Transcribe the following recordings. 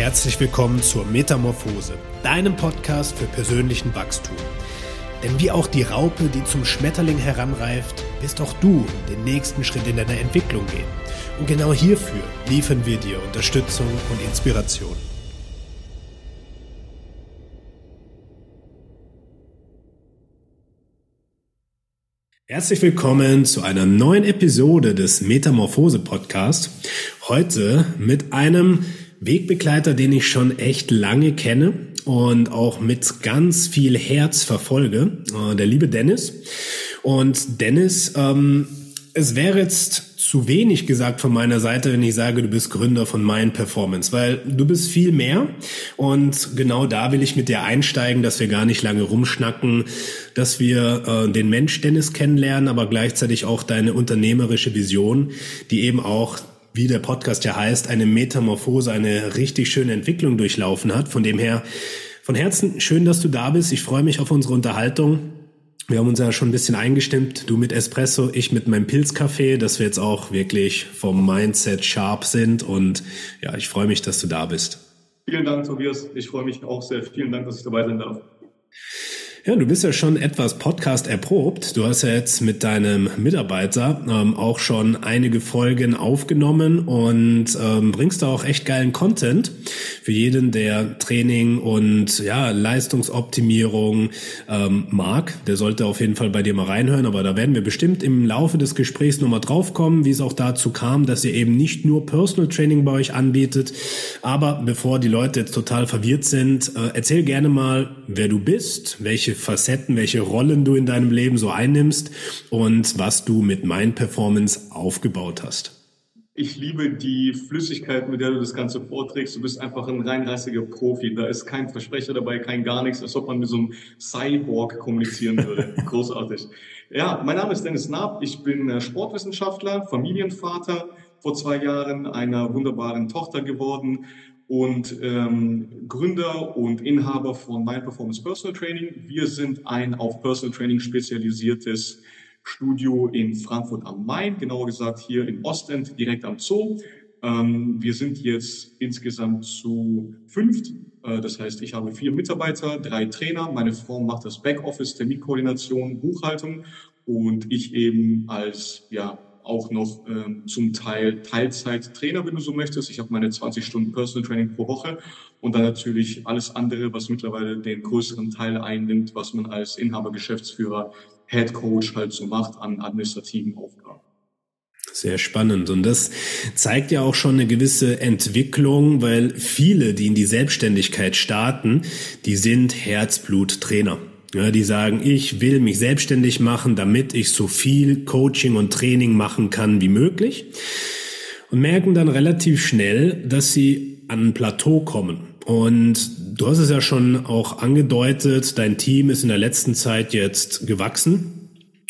herzlich willkommen zur Metamorphose, deinem Podcast für persönlichen Wachstum. Denn wie auch die Raupe, die zum Schmetterling heranreift, wirst auch du den nächsten Schritt in deiner Entwicklung gehen. Und genau hierfür liefern wir dir Unterstützung und Inspiration. Herzlich willkommen zu einer neuen Episode des Metamorphose Podcast. Heute mit einem Wegbegleiter, den ich schon echt lange kenne und auch mit ganz viel Herz verfolge, äh, der liebe Dennis. Und Dennis, ähm, es wäre jetzt zu wenig gesagt von meiner Seite, wenn ich sage, du bist Gründer von Mind Performance, weil du bist viel mehr und genau da will ich mit dir einsteigen, dass wir gar nicht lange rumschnacken, dass wir äh, den Mensch Dennis kennenlernen, aber gleichzeitig auch deine unternehmerische Vision, die eben auch wie der Podcast ja heißt, eine Metamorphose, eine richtig schöne Entwicklung durchlaufen hat. Von dem her, von Herzen schön, dass du da bist. Ich freue mich auf unsere Unterhaltung. Wir haben uns ja schon ein bisschen eingestimmt, du mit Espresso, ich mit meinem Pilzkaffee, dass wir jetzt auch wirklich vom Mindset sharp sind und ja, ich freue mich, dass du da bist. Vielen Dank, Tobias. Ich freue mich auch sehr. Vielen Dank, dass ich dabei sein darf. Ja, du bist ja schon etwas Podcast erprobt. Du hast ja jetzt mit deinem Mitarbeiter ähm, auch schon einige Folgen aufgenommen und ähm, bringst da auch echt geilen Content für jeden, der Training und ja Leistungsoptimierung ähm, mag. Der sollte auf jeden Fall bei dir mal reinhören. Aber da werden wir bestimmt im Laufe des Gesprächs nochmal draufkommen, wie es auch dazu kam, dass ihr eben nicht nur Personal Training bei euch anbietet. Aber bevor die Leute jetzt total verwirrt sind, äh, erzähl gerne mal, wer du bist, welche welche Facetten, welche Rollen du in deinem Leben so einnimmst und was du mit Mind Performance aufgebaut hast. Ich liebe die Flüssigkeit, mit der du das Ganze vorträgst. Du bist einfach ein reinrassiger Profi. Da ist kein Versprecher dabei, kein gar nichts, als ob man mit so einem Cyborg kommunizieren würde. Großartig. Ja, mein Name ist Dennis Naab. Ich bin äh, Sportwissenschaftler, Familienvater, vor zwei Jahren einer wunderbaren Tochter geworden und ähm, Gründer und Inhaber von Mind Performance Personal Training. Wir sind ein auf Personal Training spezialisiertes Studio in Frankfurt am Main, genauer gesagt hier in Ostend, direkt am Zoo. Ähm, wir sind jetzt insgesamt zu fünft. Äh, das heißt, ich habe vier Mitarbeiter, drei Trainer. Meine Frau macht das Backoffice, Terminkoordination, Buchhaltung und ich eben als ja, auch noch ähm, zum Teil Teilzeit-Trainer, wenn du so möchtest. Ich habe meine 20 Stunden Personal Training pro Woche und dann natürlich alles andere, was mittlerweile den größeren Teil einnimmt, was man als Inhaber, Geschäftsführer, Head Coach halt so macht an administrativen Aufgaben. Sehr spannend. Und das zeigt ja auch schon eine gewisse Entwicklung, weil viele, die in die Selbstständigkeit starten, die sind Herzblut-Trainer. Ja, die sagen, ich will mich selbstständig machen, damit ich so viel Coaching und Training machen kann wie möglich. Und merken dann relativ schnell, dass sie an ein Plateau kommen. Und du hast es ja schon auch angedeutet, dein Team ist in der letzten Zeit jetzt gewachsen.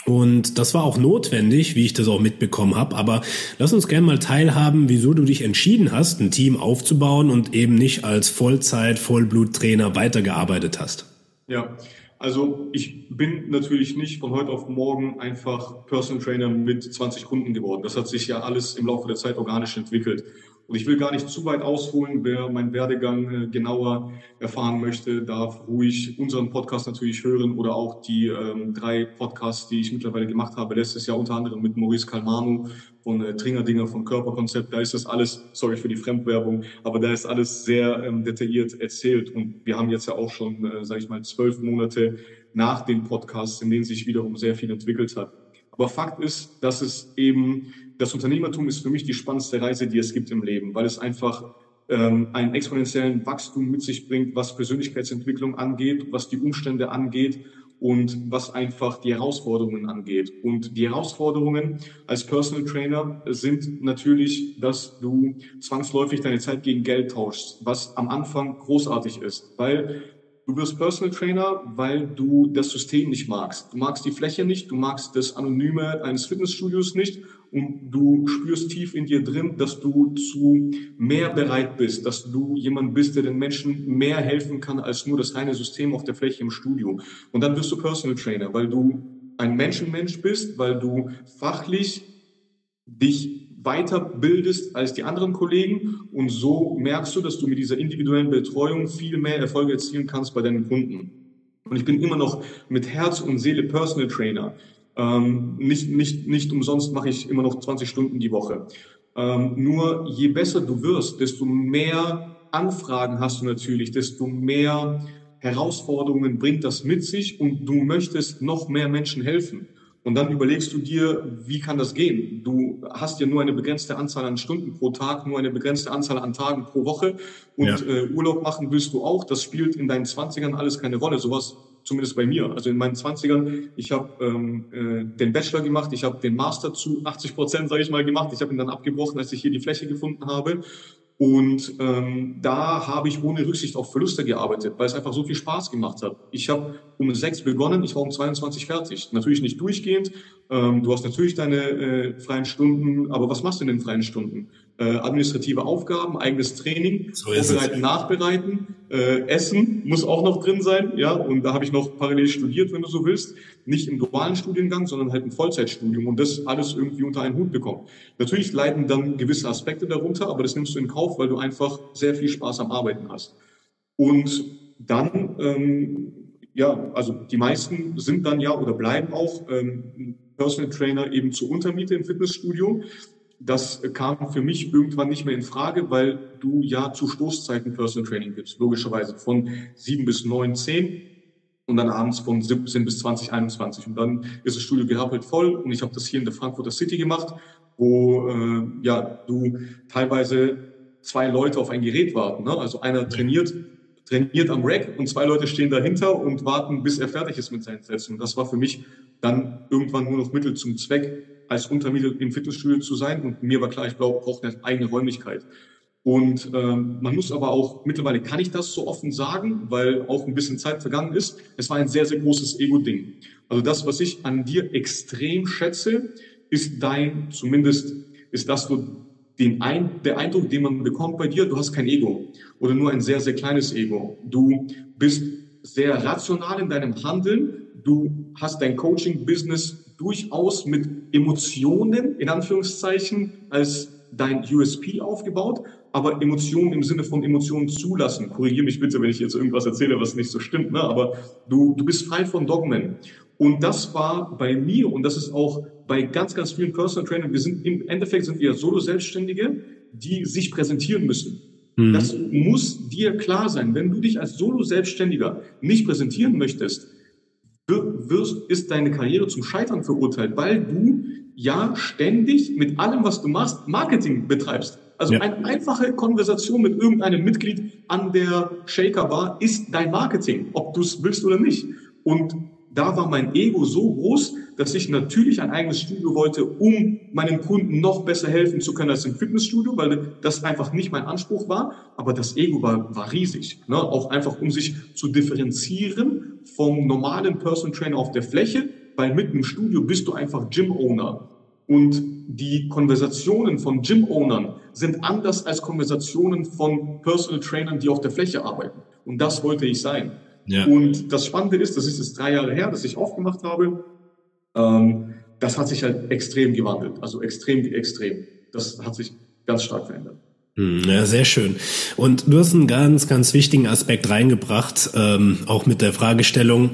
Und das war auch notwendig, wie ich das auch mitbekommen habe. Aber lass uns gerne mal teilhaben, wieso du dich entschieden hast, ein Team aufzubauen und eben nicht als Vollzeit, Vollbluttrainer weitergearbeitet hast. Ja, also ich bin natürlich nicht von heute auf morgen einfach Personal Trainer mit 20 Kunden geworden. Das hat sich ja alles im Laufe der Zeit organisch entwickelt. Und ich will gar nicht zu weit ausholen. Wer meinen Werdegang äh, genauer erfahren möchte, darf ruhig unseren Podcast natürlich hören oder auch die ähm, drei Podcasts, die ich mittlerweile gemacht habe. Letztes Jahr unter anderem mit Maurice Kalmano von äh, Tringerdinger von Körperkonzept. Da ist das alles, sorry für die Fremdwerbung, aber da ist alles sehr ähm, detailliert erzählt. Und wir haben jetzt ja auch schon, äh, sage ich mal, zwölf Monate nach dem Podcast, in denen sich wiederum sehr viel entwickelt hat. Aber Fakt ist, dass es eben, das Unternehmertum ist für mich die spannendste Reise, die es gibt im Leben, weil es einfach ähm, einen exponentiellen Wachstum mit sich bringt, was Persönlichkeitsentwicklung angeht, was die Umstände angeht und was einfach die Herausforderungen angeht. Und die Herausforderungen als Personal Trainer sind natürlich, dass du zwangsläufig deine Zeit gegen Geld tauschst, was am Anfang großartig ist, weil Du wirst Personal Trainer, weil du das System nicht magst. Du magst die Fläche nicht, du magst das Anonyme eines Fitnessstudios nicht und du spürst tief in dir drin, dass du zu mehr bereit bist, dass du jemand bist, der den Menschen mehr helfen kann als nur das reine System auf der Fläche im Studio. Und dann wirst du Personal Trainer, weil du ein Menschenmensch bist, weil du fachlich dich weiterbildest als die anderen Kollegen und so merkst du, dass du mit dieser individuellen Betreuung viel mehr Erfolge erzielen kannst bei deinen Kunden. Und ich bin immer noch mit Herz und Seele Personal Trainer. Ähm, nicht, nicht, nicht umsonst mache ich immer noch 20 Stunden die Woche. Ähm, nur je besser du wirst, desto mehr Anfragen hast du natürlich, desto mehr Herausforderungen bringt das mit sich und du möchtest noch mehr Menschen helfen. Und dann überlegst du dir, wie kann das gehen? Du hast ja nur eine begrenzte Anzahl an Stunden pro Tag, nur eine begrenzte Anzahl an Tagen pro Woche und ja. äh, Urlaub machen willst du auch. Das spielt in deinen Zwanzigern alles keine Rolle. Sowas zumindest bei mir. Also in meinen Zwanzigern, ich habe ähm, äh, den Bachelor gemacht, ich habe den Master zu 80 Prozent, sage ich mal, gemacht. Ich habe ihn dann abgebrochen, als ich hier die Fläche gefunden habe. Und ähm, da habe ich ohne Rücksicht auf Verluste gearbeitet, weil es einfach so viel Spaß gemacht hat. Ich habe um sechs begonnen, ich war um 22 fertig. Natürlich nicht durchgehend. Ähm, du hast natürlich deine äh, freien Stunden, aber was machst du in den freien Stunden? Äh, administrative Aufgaben, eigenes Training, so vorbereiten, nachbereiten, äh, Essen muss auch noch drin sein, ja. Und da habe ich noch parallel studiert, wenn du so willst, nicht im dualen Studiengang, sondern halt im Vollzeitstudium und das alles irgendwie unter einen Hut bekommen. Natürlich leiden dann gewisse Aspekte darunter, aber das nimmst du in Kauf, weil du einfach sehr viel Spaß am Arbeiten hast. Und dann ähm, ja, also die meisten sind dann ja oder bleiben auch ähm, Personal Trainer eben zur Untermiete im Fitnessstudio. Das kam für mich irgendwann nicht mehr in Frage, weil du ja zu Stoßzeiten Personal Training gibst, logischerweise von sieben bis neun, zehn und dann abends von 17 bis 20, 21. Und dann ist das Studio gehappelt voll und ich habe das hier in der Frankfurter City gemacht, wo äh, ja du teilweise zwei Leute auf ein Gerät warten. Ne? Also einer trainiert trainiert am Rack und zwei Leute stehen dahinter und warten, bis er fertig ist mit seinen Sätzen. Und das war für mich dann irgendwann nur noch Mittel zum Zweck, als Untermiete im Fitnessstudio zu sein. Und mir war klar, ich brauche eine eigene Räumlichkeit. Und ähm, man muss aber auch, mittlerweile kann ich das so offen sagen, weil auch ein bisschen Zeit vergangen ist. Es war ein sehr, sehr großes Ego-Ding. Also das, was ich an dir extrem schätze, ist dein, zumindest ist das so den ein, der Eindruck, den man bekommt bei dir, du hast kein Ego oder nur ein sehr, sehr kleines Ego. Du bist sehr rational in deinem Handeln. Du hast dein Coaching-Business durchaus mit Emotionen, in Anführungszeichen, als dein USP aufgebaut, aber Emotionen im Sinne von Emotionen zulassen. Korrigiere mich bitte, wenn ich jetzt irgendwas erzähle, was nicht so stimmt, ne? aber du, du bist frei von Dogmen. Und das war bei mir, und das ist auch bei ganz, ganz vielen Personal Trainern, wir sind im Endeffekt sind wir Solo-Selbstständige, die sich präsentieren müssen. Mhm. Das muss dir klar sein. Wenn du dich als Solo-Selbstständiger nicht präsentieren möchtest, wirst, ist deine Karriere zum Scheitern verurteilt, weil du ja ständig mit allem, was du machst, Marketing betreibst. Also ja. eine einfache Konversation mit irgendeinem Mitglied an der Shaker Bar ist dein Marketing, ob du es willst oder nicht. Und da war mein Ego so groß, dass ich natürlich ein eigenes Studio wollte, um meinen Kunden noch besser helfen zu können als im Fitnessstudio, weil das einfach nicht mein Anspruch war. Aber das Ego war, war riesig. Ne? Auch einfach, um sich zu differenzieren vom normalen Personal Trainer auf der Fläche, weil mitten im Studio bist du einfach Gym-Owner. Und die Konversationen von Gym-Ownern sind anders als Konversationen von Personal Trainern, die auf der Fläche arbeiten. Und das wollte ich sein. Ja. Und das Spannende ist, das ist jetzt drei Jahre her, dass ich aufgemacht habe. Ähm, das hat sich halt extrem gewandelt. Also extrem extrem. Das hat sich ganz stark verändert. Hm, ja, sehr schön. Und du hast einen ganz, ganz wichtigen Aspekt reingebracht, ähm, auch mit der Fragestellung,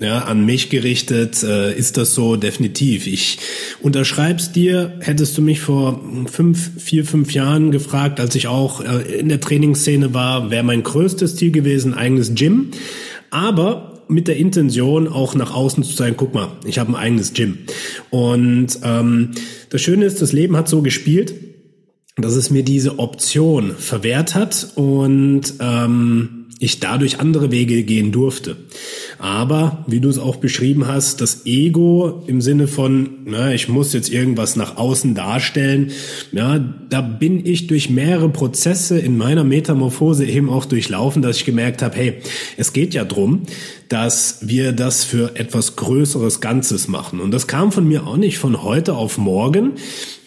ja, an mich gerichtet, äh, ist das so definitiv. Ich unterschreib's dir, hättest du mich vor fünf, vier, fünf Jahren gefragt, als ich auch äh, in der Trainingsszene war, wäre mein größtes Ziel gewesen, eigenes Gym. Aber mit der Intention auch nach außen zu sagen, guck mal, ich habe ein eigenes Gym. Und ähm, das Schöne ist, das Leben hat so gespielt, dass es mir diese Option verwehrt hat und ähm, ich dadurch andere Wege gehen durfte. Aber, wie du es auch beschrieben hast, das Ego im Sinne von, na, ich muss jetzt irgendwas nach außen darstellen, ja, da bin ich durch mehrere Prozesse in meiner Metamorphose eben auch durchlaufen, dass ich gemerkt habe, hey, es geht ja drum, dass wir das für etwas Größeres Ganzes machen. Und das kam von mir auch nicht von heute auf morgen.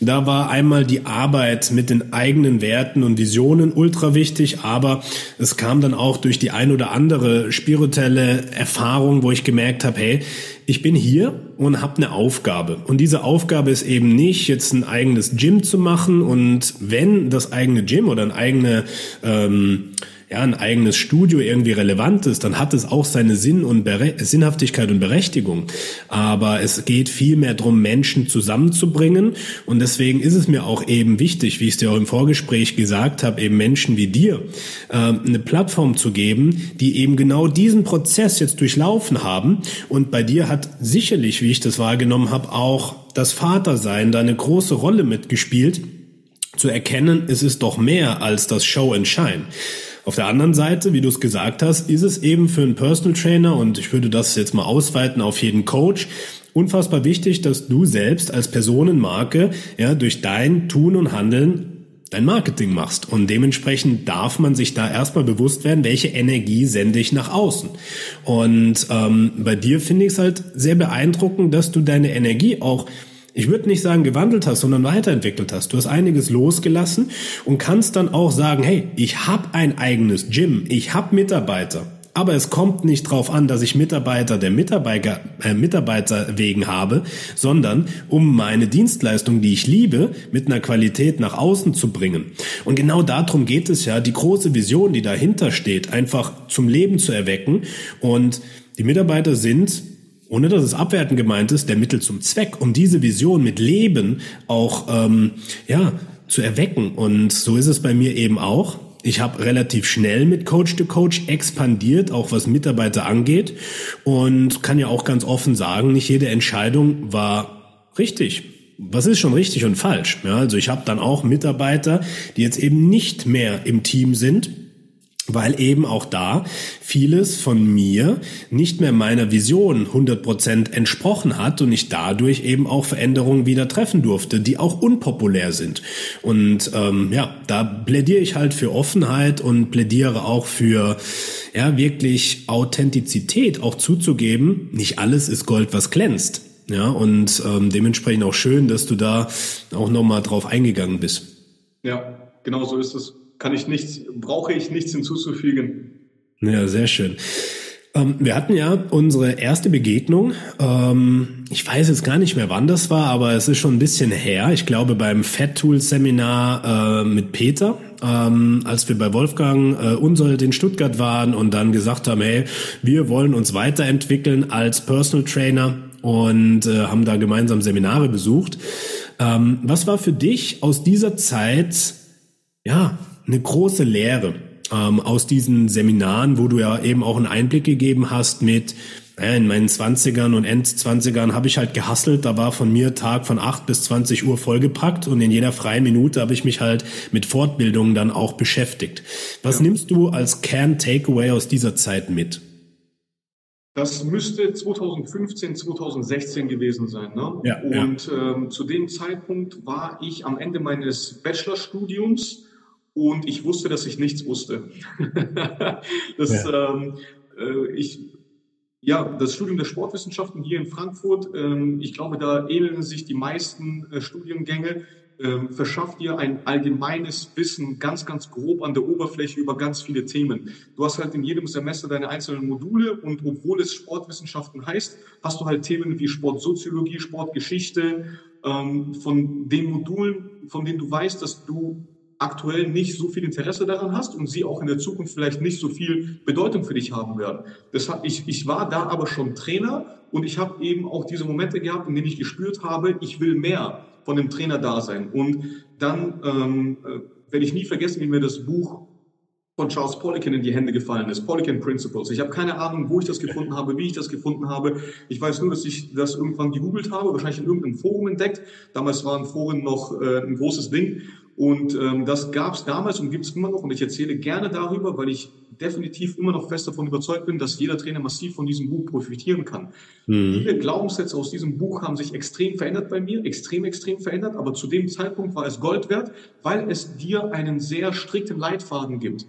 Da war einmal die Arbeit mit den eigenen Werten und Visionen ultra wichtig, aber es kam dann auch durch die ein oder andere spirituelle Erfahrung, wo ich gemerkt habe, hey, ich bin hier und habe eine Aufgabe. Und diese Aufgabe ist eben nicht, jetzt ein eigenes Gym zu machen und wenn das eigene Gym oder ein eigene ähm, ja, ein eigenes Studio irgendwie relevant ist, dann hat es auch seine Sinn und Bere Sinnhaftigkeit und Berechtigung. Aber es geht viel mehr darum, Menschen zusammenzubringen. Und deswegen ist es mir auch eben wichtig, wie ich es dir auch im Vorgespräch gesagt habe, eben Menschen wie dir äh, eine Plattform zu geben, die eben genau diesen Prozess jetzt durchlaufen haben. Und bei dir hat sicherlich, wie ich das wahrgenommen habe, auch das Vatersein da eine große Rolle mitgespielt, zu erkennen, es ist doch mehr als das Show and Shine. Auf der anderen Seite, wie du es gesagt hast, ist es eben für einen Personal Trainer und ich würde das jetzt mal ausweiten auf jeden Coach, unfassbar wichtig, dass du selbst als Personenmarke ja durch dein Tun und Handeln dein Marketing machst. Und dementsprechend darf man sich da erstmal bewusst werden, welche Energie sende ich nach außen. Und ähm, bei dir finde ich es halt sehr beeindruckend, dass du deine Energie auch ich würde nicht sagen gewandelt hast, sondern weiterentwickelt hast. Du hast einiges losgelassen und kannst dann auch sagen, hey, ich habe ein eigenes Gym, ich habe Mitarbeiter. Aber es kommt nicht drauf an, dass ich Mitarbeiter der Mitarbeiter, äh, Mitarbeiter wegen habe, sondern um meine Dienstleistung, die ich liebe, mit einer Qualität nach außen zu bringen. Und genau darum geht es ja, die große Vision, die dahinter steht, einfach zum Leben zu erwecken. Und die Mitarbeiter sind ohne dass es abwertend gemeint ist, der Mittel zum Zweck, um diese Vision mit Leben auch ähm, ja zu erwecken. Und so ist es bei mir eben auch. Ich habe relativ schnell mit Coach to Coach expandiert, auch was Mitarbeiter angeht. Und kann ja auch ganz offen sagen, nicht jede Entscheidung war richtig. Was ist schon richtig und falsch? Ja, also ich habe dann auch Mitarbeiter, die jetzt eben nicht mehr im Team sind, weil eben auch da vieles von mir nicht mehr meiner Vision 100% entsprochen hat und ich dadurch eben auch Veränderungen wieder treffen durfte, die auch unpopulär sind. Und ähm, ja, da plädiere ich halt für Offenheit und plädiere auch für ja wirklich Authentizität auch zuzugeben. Nicht alles ist Gold, was glänzt. Ja, und ähm, dementsprechend auch schön, dass du da auch nochmal drauf eingegangen bist. Ja, genau so ist es kann ich nichts, brauche ich nichts hinzuzufügen. Ja, sehr schön. Ähm, wir hatten ja unsere erste Begegnung. Ähm, ich weiß jetzt gar nicht mehr, wann das war, aber es ist schon ein bisschen her. Ich glaube beim Fat Tools Seminar äh, mit Peter, ähm, als wir bei Wolfgang äh, Unsold in Stuttgart waren und dann gesagt haben, hey, wir wollen uns weiterentwickeln als Personal Trainer und äh, haben da gemeinsam Seminare besucht. Ähm, was war für dich aus dieser Zeit ja eine große Lehre ähm, aus diesen Seminaren, wo du ja eben auch einen Einblick gegeben hast mit äh, in meinen Zwanzigern und Endzwanzigern habe ich halt gehasselt. Da war von mir Tag von acht bis zwanzig Uhr vollgepackt und in jeder freien Minute habe ich mich halt mit Fortbildungen dann auch beschäftigt. Was ja. nimmst du als Kern-Takeaway aus dieser Zeit mit? Das müsste 2015, 2016 gewesen sein. Ne? Ja, und ja. Ähm, zu dem Zeitpunkt war ich am Ende meines Bachelorstudiums und ich wusste, dass ich nichts wusste. das, ja. ähm, äh, ich, ja, das Studium der Sportwissenschaften hier in Frankfurt, ähm, ich glaube, da ähneln sich die meisten äh, Studiengänge, ähm, verschafft dir ein allgemeines Wissen ganz, ganz grob an der Oberfläche über ganz viele Themen. Du hast halt in jedem Semester deine einzelnen Module und obwohl es Sportwissenschaften heißt, hast du halt Themen wie Sportsoziologie, Sportgeschichte, ähm, von den Modulen, von denen du weißt, dass du aktuell nicht so viel Interesse daran hast und sie auch in der Zukunft vielleicht nicht so viel Bedeutung für dich haben werden. Deshalb, ich, ich war da aber schon Trainer und ich habe eben auch diese Momente gehabt, in denen ich gespürt habe, ich will mehr von dem Trainer da sein. Und dann ähm, äh, werde ich nie vergessen, wie mir das Buch von Charles Poliquin in die Hände gefallen ist, Poliquin Principles. Ich habe keine Ahnung, wo ich das gefunden habe, wie ich das gefunden habe. Ich weiß nur, dass ich das irgendwann gegoogelt habe, wahrscheinlich in irgendeinem Forum entdeckt. Damals waren Foren noch äh, ein großes Ding. Und ähm, das gab es damals und gibt es immer noch. Und ich erzähle gerne darüber, weil ich definitiv immer noch fest davon überzeugt bin, dass jeder Trainer massiv von diesem Buch profitieren kann. Mhm. Viele Glaubenssätze aus diesem Buch haben sich extrem verändert bei mir, extrem, extrem verändert. Aber zu dem Zeitpunkt war es Gold wert, weil es dir einen sehr strikten Leitfaden gibt.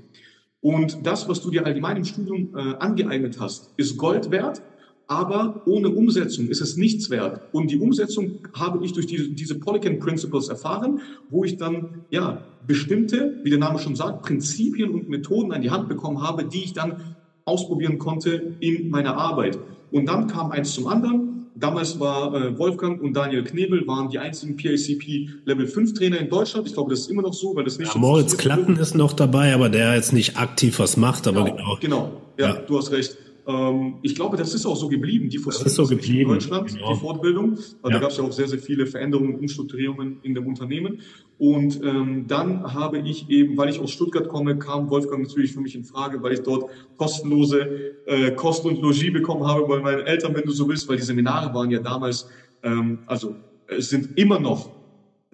Und das, was du dir allgemein im Studium äh, angeeignet hast, ist Gold wert. Aber ohne Umsetzung ist es nichts wert. Und die Umsetzung habe ich durch die, diese Polycan Principles erfahren, wo ich dann ja bestimmte, wie der Name schon sagt, Prinzipien und Methoden an die Hand bekommen habe, die ich dann ausprobieren konnte in meiner Arbeit. Und dann kam eins zum anderen. Damals war äh, Wolfgang und Daniel Knebel waren die einzigen PACP Level 5 Trainer in Deutschland. Ich glaube, das ist immer noch so, weil das nicht ja, so Moritz Klatten ist noch dabei, aber der jetzt nicht aktiv was macht, aber genau. Genau, genau. Ja, ja, du hast recht. Ähm, ich glaube, das ist auch so geblieben, die das ist so geblieben. in Deutschland, genau. die Fortbildung. Also ja. Da gab es ja auch sehr, sehr viele Veränderungen, Umstrukturierungen in dem Unternehmen. Und ähm, dann habe ich eben, weil ich aus Stuttgart komme, kam Wolfgang natürlich für mich in Frage, weil ich dort kostenlose äh, Kost und Logis bekommen habe bei meinen Eltern, wenn du so willst, weil die Seminare waren ja damals, ähm, also es sind immer noch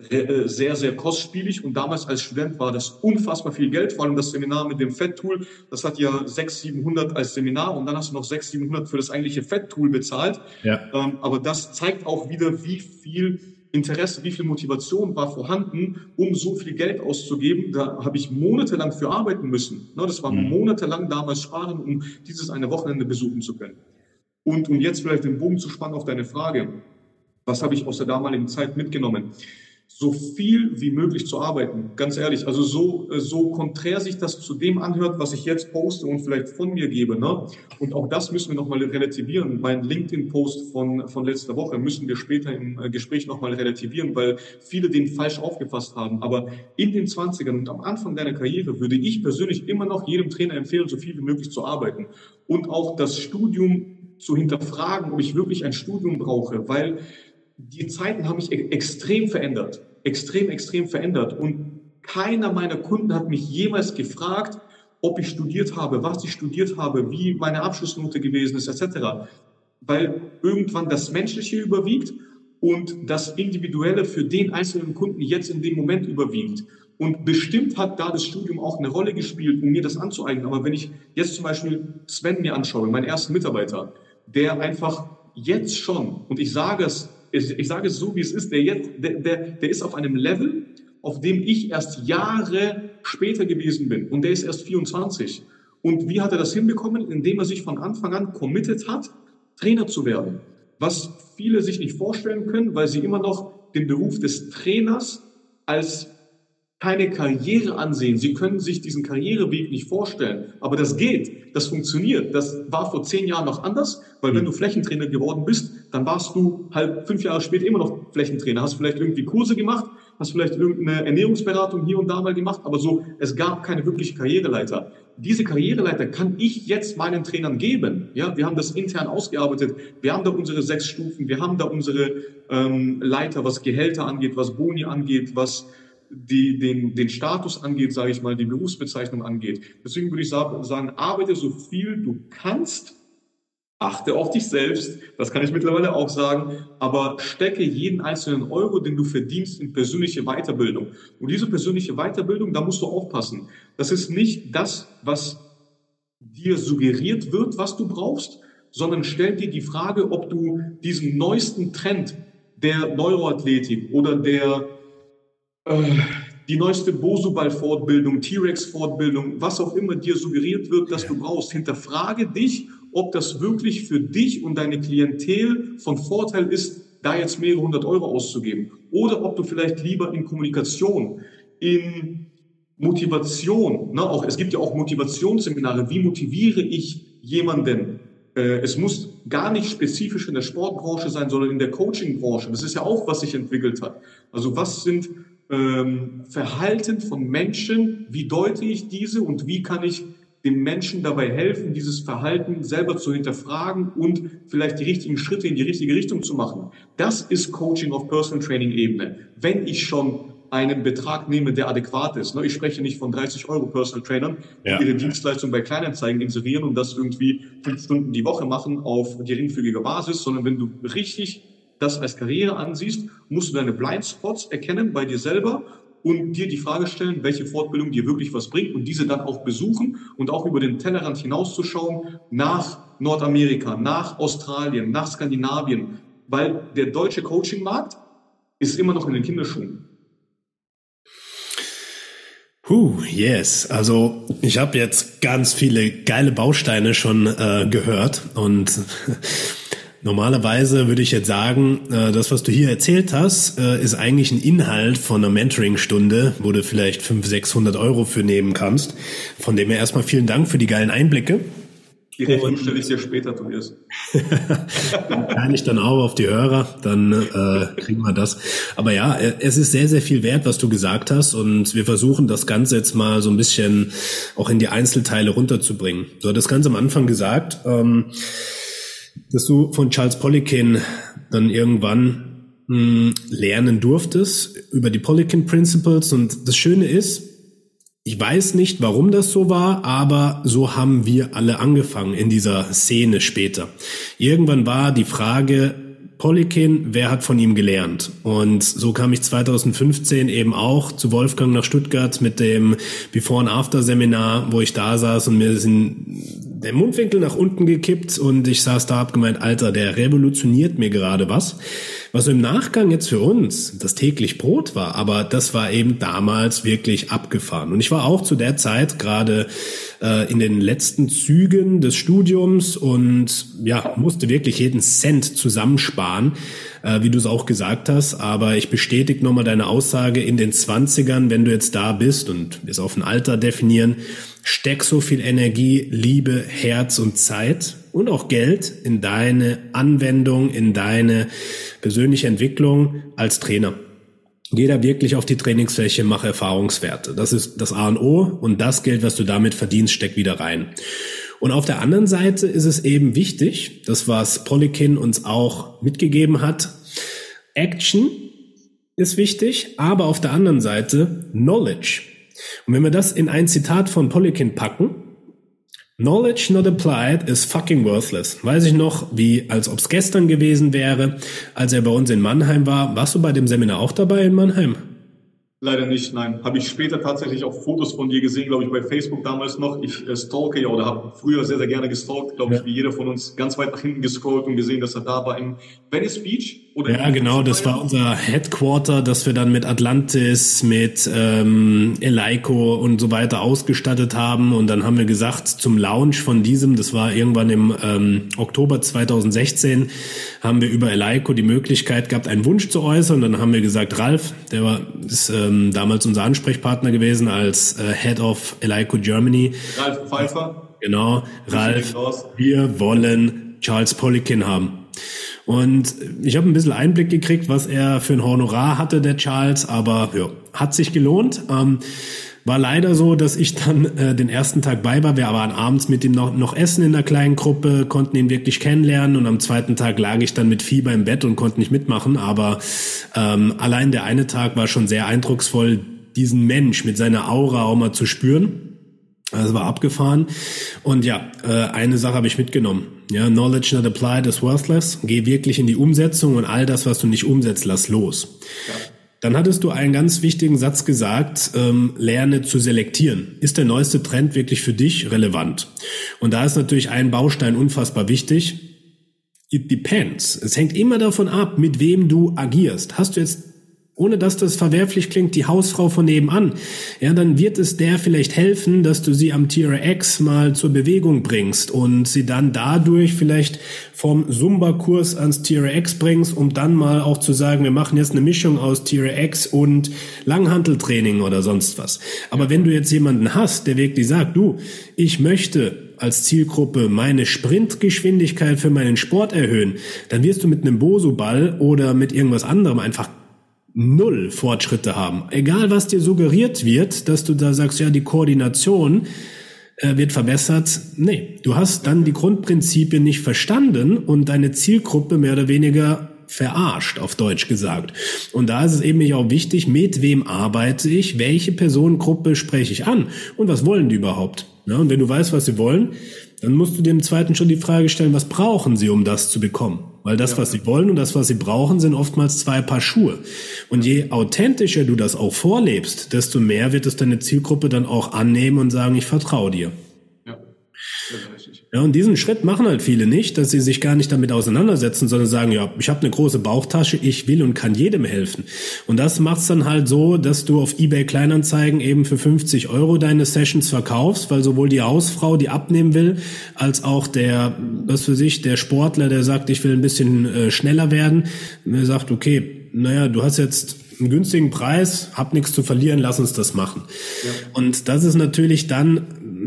sehr, sehr kostspielig und damals als Student war das unfassbar viel Geld, vor allem das Seminar mit dem Fett-Tool, das hat ja 600, 700 als Seminar und dann hast du noch 600, 700 für das eigentliche Fett-Tool bezahlt. Ja. Ähm, aber das zeigt auch wieder, wie viel Interesse, wie viel Motivation war vorhanden, um so viel Geld auszugeben. Da habe ich monatelang für arbeiten müssen. Ne, das war mhm. monatelang damals sparen, um dieses eine Wochenende besuchen zu können. Und um jetzt vielleicht den Bogen zu spannen auf deine Frage, was habe ich aus der damaligen Zeit mitgenommen? So viel wie möglich zu arbeiten. Ganz ehrlich, also so, so konträr sich das zu dem anhört, was ich jetzt poste und vielleicht von mir gebe. Ne? Und auch das müssen wir nochmal relativieren. Mein LinkedIn-Post von, von letzter Woche müssen wir später im äh, Gespräch nochmal relativieren, weil viele den falsch aufgefasst haben. Aber in den 20ern und am Anfang deiner Karriere würde ich persönlich immer noch jedem Trainer empfehlen, so viel wie möglich zu arbeiten. Und auch das Studium zu hinterfragen, ob ich wirklich ein Studium brauche, weil die Zeiten haben mich e-, extrem verändert. Extrem, extrem verändert. Und keiner meiner Kunden hat mich jemals gefragt, ob ich studiert habe, was ich studiert habe, wie meine Abschlussnote gewesen ist, etc. Weil irgendwann das Menschliche überwiegt und das Individuelle für den einzelnen Kunden jetzt in dem Moment überwiegt. Und bestimmt hat da das Studium auch eine Rolle gespielt, um mir das anzueignen. Aber wenn ich jetzt zum Beispiel Sven mir anschaue, meinen ersten Mitarbeiter, der einfach jetzt schon, und ich sage es ich, sage es so, wie es ist, der, jetzt, der, der, der ist auf einem Level, auf dem ich erst Jahre später gewesen bin. Und der ist erst 24. Und wie hat er das hinbekommen? Indem er sich von Anfang an committed hat, Trainer zu werden. Was viele sich nicht vorstellen können, weil sie immer noch den Beruf des Trainers als keine Karriere ansehen. Sie können sich diesen Karriereweg nicht vorstellen. Aber das geht, das funktioniert. Das war vor zehn Jahren noch anders, weil wenn hm. du Flächentrainer geworden bist, dann warst du halt fünf Jahre später immer noch Flächentrainer. Hast vielleicht irgendwie Kurse gemacht, hast vielleicht irgendeine Ernährungsberatung hier und da mal gemacht, aber so, es gab keine wirkliche Karriereleiter. Diese Karriereleiter kann ich jetzt meinen Trainern geben. Ja, wir haben das intern ausgearbeitet. Wir haben da unsere sechs Stufen. Wir haben da unsere ähm, Leiter, was Gehälter angeht, was Boni angeht, was die, den, den Status angeht, sage ich mal, die Berufsbezeichnung angeht. Deswegen würde ich sagen, arbeite so viel du kannst, achte auf dich selbst, das kann ich mittlerweile auch sagen, aber stecke jeden einzelnen Euro, den du verdienst, in persönliche Weiterbildung. Und diese persönliche Weiterbildung, da musst du aufpassen. Das ist nicht das, was dir suggeriert wird, was du brauchst, sondern stell dir die Frage, ob du diesen neuesten Trend der Neuroathletik oder der die neueste Bosubal-Fortbildung, T-Rex-Fortbildung, was auch immer dir suggeriert wird, dass du brauchst. Hinterfrage dich, ob das wirklich für dich und deine Klientel von Vorteil ist, da jetzt mehrere hundert Euro auszugeben. Oder ob du vielleicht lieber in Kommunikation, in Motivation, ne, auch, es gibt ja auch Motivationsseminare, wie motiviere ich jemanden? Äh, es muss gar nicht spezifisch in der Sportbranche sein, sondern in der Coachingbranche. Das ist ja auch, was sich entwickelt hat. Also was sind ähm, Verhalten von Menschen, wie deute ich diese und wie kann ich dem Menschen dabei helfen, dieses Verhalten selber zu hinterfragen und vielleicht die richtigen Schritte in die richtige Richtung zu machen. Das ist Coaching auf Personal Training Ebene. Wenn ich schon einen Betrag nehme, der adäquat ist. Ne, ich spreche nicht von 30 Euro Personal Trainern, die ja. ihre Dienstleistung bei Kleinanzeigen inserieren und das irgendwie fünf Stunden die Woche machen auf geringfügiger Basis, sondern wenn du richtig das als Karriere ansiehst, musst du deine Blindspots erkennen bei dir selber und dir die Frage stellen, welche Fortbildung dir wirklich was bringt und diese dann auch besuchen und auch über den Tellerrand hinauszuschauen nach Nordamerika, nach Australien, nach Skandinavien, weil der deutsche Coachingmarkt ist immer noch in den Kinderschuhen. Huh, yes. Also ich habe jetzt ganz viele geile Bausteine schon äh, gehört und Normalerweise würde ich jetzt sagen, äh, das, was du hier erzählt hast, äh, ist eigentlich ein Inhalt von einer Mentoring-Stunde, wo du vielleicht 500, 600 Euro für nehmen kannst. Von dem her erstmal vielen Dank für die geilen Einblicke. Die Rechnung stelle ich dir später, Tobias. Kann ich dann auch auf die Hörer, dann äh, kriegen wir das. Aber ja, äh, es ist sehr, sehr viel wert, was du gesagt hast. Und wir versuchen das Ganze jetzt mal so ein bisschen auch in die Einzelteile runterzubringen. Du hattest ganz am Anfang gesagt, ähm, dass du von Charles Poliquin dann irgendwann hm, lernen durftest über die Poliquin Principles. Und das Schöne ist, ich weiß nicht, warum das so war, aber so haben wir alle angefangen in dieser Szene später. Irgendwann war die Frage, Polikin, wer hat von ihm gelernt? Und so kam ich 2015 eben auch zu Wolfgang nach Stuttgart mit dem Before and After Seminar, wo ich da saß und mir sind der Mundwinkel nach unten gekippt und ich saß da, hab gemeint, Alter, der revolutioniert mir gerade was. Was im Nachgang jetzt für uns das täglich Brot war, aber das war eben damals wirklich abgefahren. Und ich war auch zu der Zeit gerade äh, in den letzten Zügen des Studiums und ja, musste wirklich jeden Cent zusammensparen, äh, wie du es auch gesagt hast. Aber ich bestätige nochmal deine Aussage in den Zwanzigern, wenn du jetzt da bist und wir es auf ein Alter definieren, steck so viel Energie, Liebe, Herz und Zeit und auch Geld in deine Anwendung, in deine persönliche Entwicklung als Trainer. Geh da wirklich auf die Trainingsfläche, mach Erfahrungswerte. Das ist das A und O und das Geld, was du damit verdienst, steck wieder rein. Und auf der anderen Seite ist es eben wichtig, das was Polikin uns auch mitgegeben hat, Action ist wichtig, aber auf der anderen Seite Knowledge. Und wenn wir das in ein Zitat von Polikin packen, Knowledge not applied is fucking worthless. Weiß ich noch, wie als ob es gestern gewesen wäre, als er bei uns in Mannheim war. Warst du bei dem Seminar auch dabei in Mannheim? Leider nicht, nein. Habe ich später tatsächlich auch Fotos von dir gesehen, glaube ich, bei Facebook damals noch. Ich äh, stalke ja oder habe früher sehr, sehr gerne gestalkt, glaube ich, wie jeder von uns ganz weit nach hinten gescrollt und gesehen, dass er da war im Venice Beach. Oder ja, genau, das war unser Headquarter, das wir dann mit Atlantis, mit ähm, Eleiko und so weiter ausgestattet haben. Und dann haben wir gesagt, zum Launch von diesem, das war irgendwann im ähm, Oktober 2016, haben wir über Eleiko die Möglichkeit gehabt, einen Wunsch zu äußern. Und dann haben wir gesagt, Ralf, der war ist ähm, damals unser Ansprechpartner gewesen als äh, Head of Eleiko Germany. Ralf Pfeiffer. Genau, Ralf, wir wollen Charles Polikin haben. Und ich habe ein bisschen Einblick gekriegt, was er für ein Honorar hatte, der Charles, aber ja, hat sich gelohnt. Ähm, war leider so, dass ich dann äh, den ersten Tag bei war. Wir waren abends mit ihm noch, noch essen in einer kleinen Gruppe, konnten ihn wirklich kennenlernen und am zweiten Tag lag ich dann mit Fieber im Bett und konnte nicht mitmachen. Aber ähm, allein der eine Tag war schon sehr eindrucksvoll, diesen Mensch mit seiner Aura auch mal zu spüren. Also war abgefahren. Und ja, äh, eine Sache habe ich mitgenommen. Ja, Knowledge not applied is worthless. Geh wirklich in die Umsetzung und all das, was du nicht umsetzt, lass los. Ja. Dann hattest du einen ganz wichtigen Satz gesagt, ähm, lerne zu selektieren. Ist der neueste Trend wirklich für dich relevant? Und da ist natürlich ein Baustein unfassbar wichtig. It depends. Es hängt immer davon ab, mit wem du agierst. Hast du jetzt ohne dass das verwerflich klingt, die Hausfrau von nebenan, ja, dann wird es der vielleicht helfen, dass du sie am TRX mal zur Bewegung bringst und sie dann dadurch vielleicht vom Zumba-Kurs ans TRX bringst, um dann mal auch zu sagen, wir machen jetzt eine Mischung aus TRX und Langhanteltraining oder sonst was. Aber wenn du jetzt jemanden hast, der wirklich sagt, du, ich möchte als Zielgruppe meine Sprintgeschwindigkeit für meinen Sport erhöhen, dann wirst du mit einem Boso-Ball oder mit irgendwas anderem einfach null Fortschritte haben. Egal, was dir suggeriert wird, dass du da sagst, ja, die Koordination äh, wird verbessert. Nee, du hast dann die Grundprinzipien nicht verstanden und deine Zielgruppe mehr oder weniger verarscht, auf Deutsch gesagt. Und da ist es eben auch wichtig, mit wem arbeite ich, welche Personengruppe spreche ich an und was wollen die überhaupt. Ja, und wenn du weißt, was sie wollen, dann musst du im zweiten schon die Frage stellen, was brauchen sie, um das zu bekommen? Weil das, ja. was sie wollen und das, was sie brauchen, sind oftmals zwei Paar Schuhe. Und je authentischer du das auch vorlebst, desto mehr wird es deine Zielgruppe dann auch annehmen und sagen, ich vertraue dir. Ja, und diesen Schritt machen halt viele nicht, dass sie sich gar nicht damit auseinandersetzen, sondern sagen, ja, ich habe eine große Bauchtasche, ich will und kann jedem helfen. Und das macht's dann halt so, dass du auf eBay Kleinanzeigen eben für 50 Euro deine Sessions verkaufst, weil sowohl die Hausfrau, die abnehmen will, als auch der, was für sich, der Sportler, der sagt, ich will ein bisschen äh, schneller werden, der sagt, okay, naja, du hast jetzt einen günstigen Preis, hab nichts zu verlieren, lass uns das machen. Ja. Und das ist natürlich dann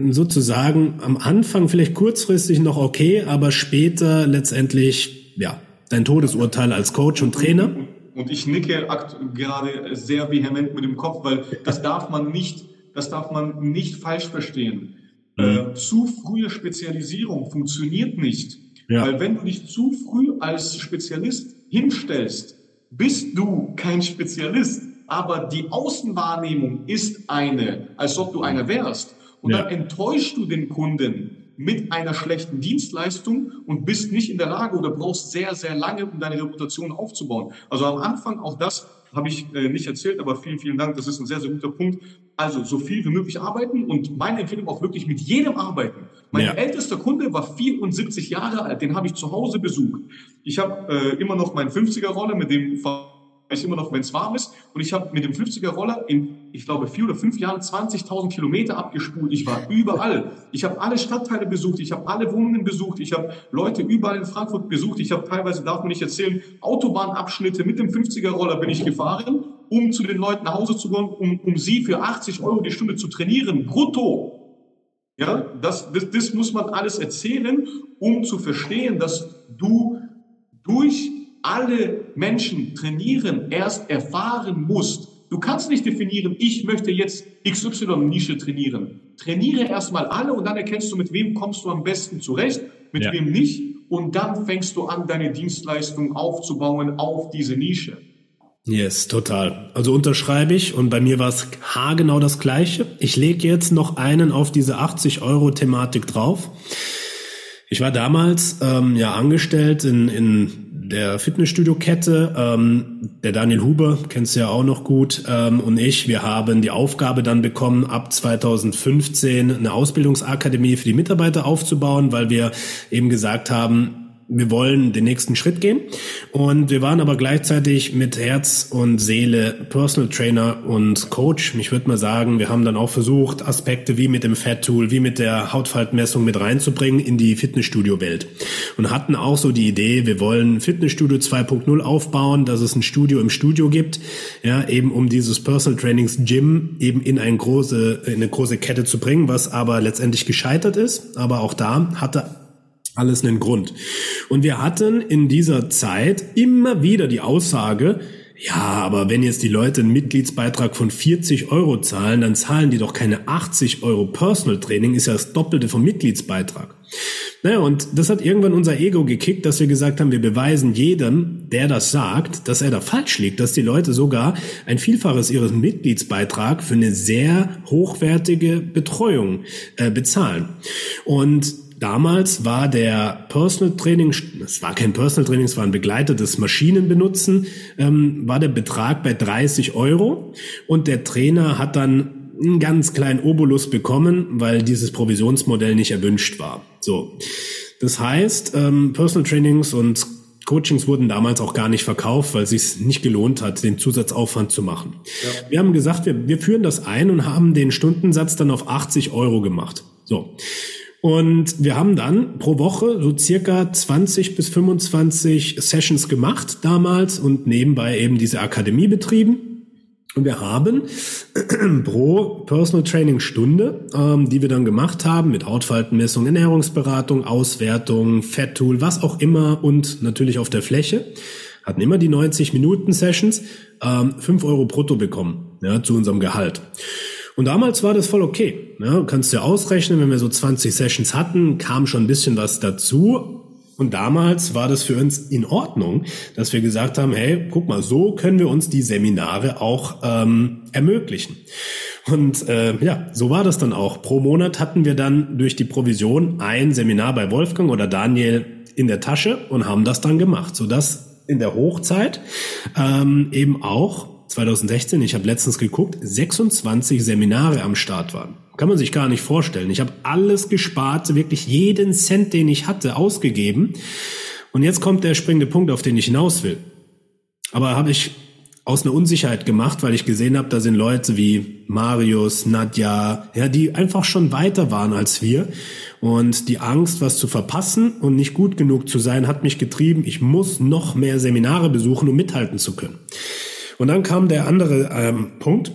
sozusagen am Anfang vielleicht kurzfristig noch okay, aber später letztendlich, ja, dein Todesurteil als Coach und Trainer. Und ich nicke gerade sehr vehement mit dem Kopf, weil das darf man nicht, das darf man nicht falsch verstehen. Mhm. Äh, zu frühe Spezialisierung funktioniert nicht. Ja. Weil wenn du dich zu früh als Spezialist hinstellst, bist du kein Spezialist. Aber die Außenwahrnehmung ist eine, als ob du einer wärst. Und ja. dann enttäuschst du den Kunden mit einer schlechten Dienstleistung und bist nicht in der Lage oder brauchst sehr, sehr lange, um deine Reputation aufzubauen. Also am Anfang auch das habe ich äh, nicht erzählt, aber vielen, vielen Dank. Das ist ein sehr, sehr guter Punkt. Also so viel wie möglich arbeiten und meine Empfehlung auch wirklich mit jedem arbeiten. Mein ja. ältester Kunde war 74 Jahre alt, den habe ich zu Hause besucht. Ich habe äh, immer noch meinen 50er-Roller, mit dem ich immer noch, wenn es warm ist. Und ich habe mit dem 50er Roller in, ich glaube, vier oder fünf Jahren 20.000 Kilometer abgespult. Ich war überall. Ich habe alle Stadtteile besucht. Ich habe alle Wohnungen besucht. Ich habe Leute überall in Frankfurt besucht. Ich habe teilweise, darf man nicht erzählen, Autobahnabschnitte mit dem 50er Roller bin ich gefahren, um zu den Leuten nach Hause zu gehen, um, um sie für 80 Euro die Stunde zu trainieren. Brutto. Ja, das, das, das muss man alles erzählen, um zu verstehen, dass du durch alle Menschen trainieren, erst erfahren musst. Du kannst nicht definieren, ich möchte jetzt XY-Nische trainieren. Trainiere erstmal alle und dann erkennst du, mit wem kommst du am besten zurecht, mit ja. wem nicht. Und dann fängst du an, deine Dienstleistung aufzubauen auf diese Nische. Yes, total. Also unterschreibe ich und bei mir war es haargenau das Gleiche. Ich lege jetzt noch einen auf diese 80 Euro Thematik drauf. Ich war damals ähm, ja angestellt in, in der Fitnessstudio-Kette. Ähm, der Daniel Huber, kennst du ja auch noch gut, ähm, und ich, wir haben die Aufgabe dann bekommen, ab 2015 eine Ausbildungsakademie für die Mitarbeiter aufzubauen, weil wir eben gesagt haben, wir wollen den nächsten Schritt gehen. Und wir waren aber gleichzeitig mit Herz und Seele Personal Trainer und Coach. Ich würde mal sagen, wir haben dann auch versucht, Aspekte wie mit dem Fat Tool, wie mit der Hautfaltmessung mit reinzubringen in die Fitnessstudio-Welt. Und hatten auch so die Idee, wir wollen Fitnessstudio 2.0 aufbauen, dass es ein Studio im Studio gibt, ja, eben um dieses Personal Trainings Gym eben in eine große, in eine große Kette zu bringen, was aber letztendlich gescheitert ist. Aber auch da hatte alles einen Grund. Und wir hatten in dieser Zeit immer wieder die Aussage, ja, aber wenn jetzt die Leute einen Mitgliedsbeitrag von 40 Euro zahlen, dann zahlen die doch keine 80 Euro Personal Training, ist ja das Doppelte vom Mitgliedsbeitrag. Naja, und das hat irgendwann unser Ego gekickt, dass wir gesagt haben, wir beweisen jedem, der das sagt, dass er da falsch liegt, dass die Leute sogar ein Vielfaches ihres Mitgliedsbeitrag für eine sehr hochwertige Betreuung äh, bezahlen. Und Damals war der Personal Training, es war kein Personal Training, es war ein begleitetes Maschinenbenutzen, ähm, war der Betrag bei 30 Euro und der Trainer hat dann einen ganz kleinen Obolus bekommen, weil dieses Provisionsmodell nicht erwünscht war. So, das heißt, ähm, Personal Trainings und Coachings wurden damals auch gar nicht verkauft, weil es sich nicht gelohnt hat, den Zusatzaufwand zu machen. Ja. Wir haben gesagt, wir, wir führen das ein und haben den Stundensatz dann auf 80 Euro gemacht. So. Und wir haben dann pro Woche so circa 20 bis 25 Sessions gemacht damals und nebenbei eben diese Akademie betrieben. Und wir haben pro Personal Training Stunde, ähm, die wir dann gemacht haben, mit Hautfaltenmessung, Ernährungsberatung, Auswertung, Fat Tool, was auch immer und natürlich auf der Fläche, hatten immer die 90 Minuten Sessions, ähm, 5 Euro brutto bekommen, ja, zu unserem Gehalt. Und damals war das voll okay. Ja, du kannst dir ausrechnen, wenn wir so 20 Sessions hatten, kam schon ein bisschen was dazu. Und damals war das für uns in Ordnung, dass wir gesagt haben, hey, guck mal, so können wir uns die Seminare auch ähm, ermöglichen. Und äh, ja, so war das dann auch. Pro Monat hatten wir dann durch die Provision ein Seminar bei Wolfgang oder Daniel in der Tasche und haben das dann gemacht, sodass in der Hochzeit ähm, eben auch 2016, ich habe letztens geguckt, 26 Seminare am Start waren. Kann man sich gar nicht vorstellen. Ich habe alles gespart, wirklich jeden Cent, den ich hatte, ausgegeben. Und jetzt kommt der springende Punkt, auf den ich hinaus will. Aber habe ich aus einer Unsicherheit gemacht, weil ich gesehen habe, da sind Leute wie Marius, Nadja, ja, die einfach schon weiter waren als wir. Und die Angst, was zu verpassen und nicht gut genug zu sein, hat mich getrieben, ich muss noch mehr Seminare besuchen, um mithalten zu können. Und dann kam der andere ähm, Punkt.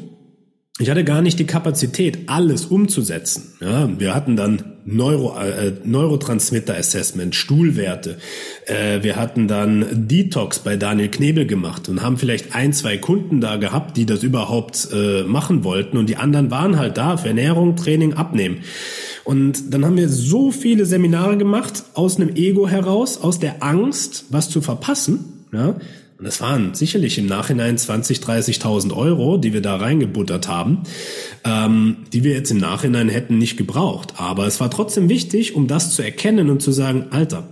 Ich hatte gar nicht die Kapazität, alles umzusetzen. Ja, wir hatten dann Neuro, äh, Neurotransmitter-Assessment, Stuhlwerte. Äh, wir hatten dann Detox bei Daniel Knebel gemacht und haben vielleicht ein, zwei Kunden da gehabt, die das überhaupt äh, machen wollten. Und die anderen waren halt da für Ernährung, Training, Abnehmen. Und dann haben wir so viele Seminare gemacht, aus einem Ego heraus, aus der Angst, was zu verpassen. Ja, und das waren sicherlich im Nachhinein 20, 30.000 Euro, die wir da reingebuttert haben, ähm, die wir jetzt im Nachhinein hätten nicht gebraucht. Aber es war trotzdem wichtig, um das zu erkennen und zu sagen, Alter,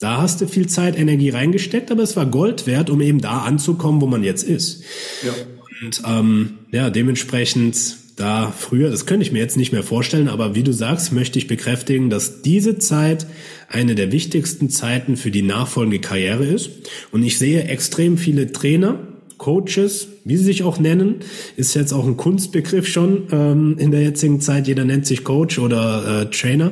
da hast du viel Zeit, Energie reingesteckt, aber es war Gold wert, um eben da anzukommen, wo man jetzt ist. Ja. Und ähm, ja, dementsprechend da früher, das könnte ich mir jetzt nicht mehr vorstellen, aber wie du sagst, möchte ich bekräftigen, dass diese Zeit eine der wichtigsten Zeiten für die nachfolgende Karriere ist. Und ich sehe extrem viele Trainer, Coaches, wie sie sich auch nennen, ist jetzt auch ein Kunstbegriff schon ähm, in der jetzigen Zeit. Jeder nennt sich Coach oder äh, Trainer.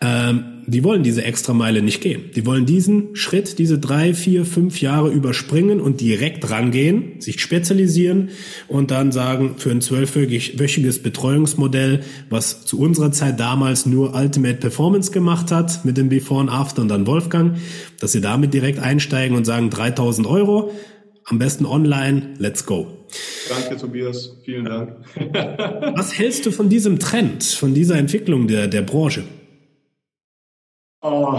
Ähm, die wollen diese Extrameile nicht gehen. Die wollen diesen Schritt, diese drei, vier, fünf Jahre überspringen und direkt rangehen, sich spezialisieren und dann sagen, für ein zwölfwöchiges Betreuungsmodell, was zu unserer Zeit damals nur Ultimate Performance gemacht hat, mit dem Before und After und dann Wolfgang, dass sie damit direkt einsteigen und sagen 3000 Euro, am besten online, let's go. Danke, Tobias. Vielen Dank. Was hältst du von diesem Trend, von dieser Entwicklung der, der Branche? Oh,